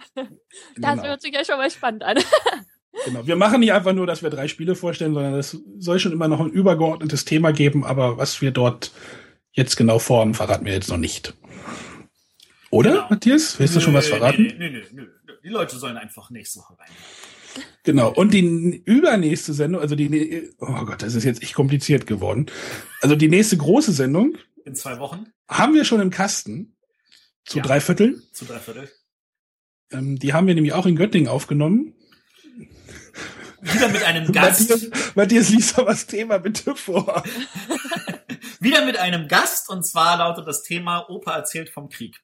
Das Genau. hört sich ja schon mal spannend an. <laughs> genau. Wir machen nicht einfach nur, dass wir drei Spiele vorstellen, sondern es soll schon immer noch ein übergeordnetes Thema geben, aber was wir dort jetzt genau vorhaben, verraten wir jetzt noch nicht. Oder, Genau. Matthias? Willst du schon was Nö, verraten? Nee, nee, nee, nee, nee. Die Leute sollen einfach nächste Woche rein. Genau. Und die übernächste Sendung, also die, oh Gott, das ist jetzt echt kompliziert geworden. Also die nächste große Sendung In zwei Wochen haben wir schon im Kasten. Zu Ja. drei Vierteln. zu drei Viertel. Ähm, die haben wir nämlich auch in Göttingen aufgenommen. Wieder mit einem <laughs> Gast. Matthias, Matthias, lies doch das Thema bitte vor. <laughs> Wieder mit einem Gast und zwar lautet das Thema Opa erzählt vom Krieg.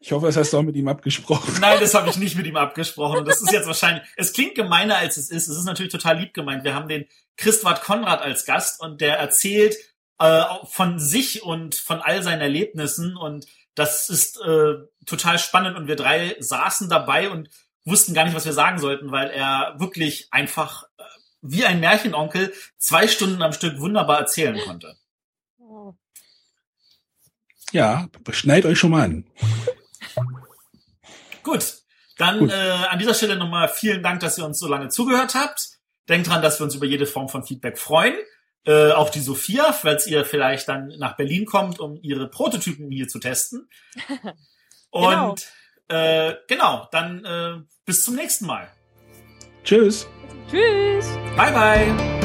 Ich hoffe, das hast du auch mit ihm abgesprochen. Nein, das habe ich nicht mit ihm abgesprochen. Das ist jetzt wahrscheinlich, es klingt gemeiner als es ist. Es ist natürlich total lieb gemeint. Wir haben den Christwart Konrad als Gast und der erzählt äh, von sich und von all seinen Erlebnissen und das ist äh, total spannend und wir drei saßen dabei und wussten gar nicht, was wir sagen sollten, weil er wirklich einfach äh, wie ein Märchenonkel zwei Stunden am Stück wunderbar erzählen konnte. Ja, schneid euch schon mal an. Gut, dann Gut. Äh, an dieser Stelle nochmal vielen Dank, dass ihr uns so lange zugehört habt. Denkt dran, dass wir uns über jede Form von Feedback freuen. Äh, auch die Sophia, falls ihr vielleicht dann nach Berlin kommt, um ihre Prototypen hier zu testen. <laughs> Genau. Und äh, genau, dann äh, bis zum nächsten Mal. Tschüss. Tschüss. Bye bye.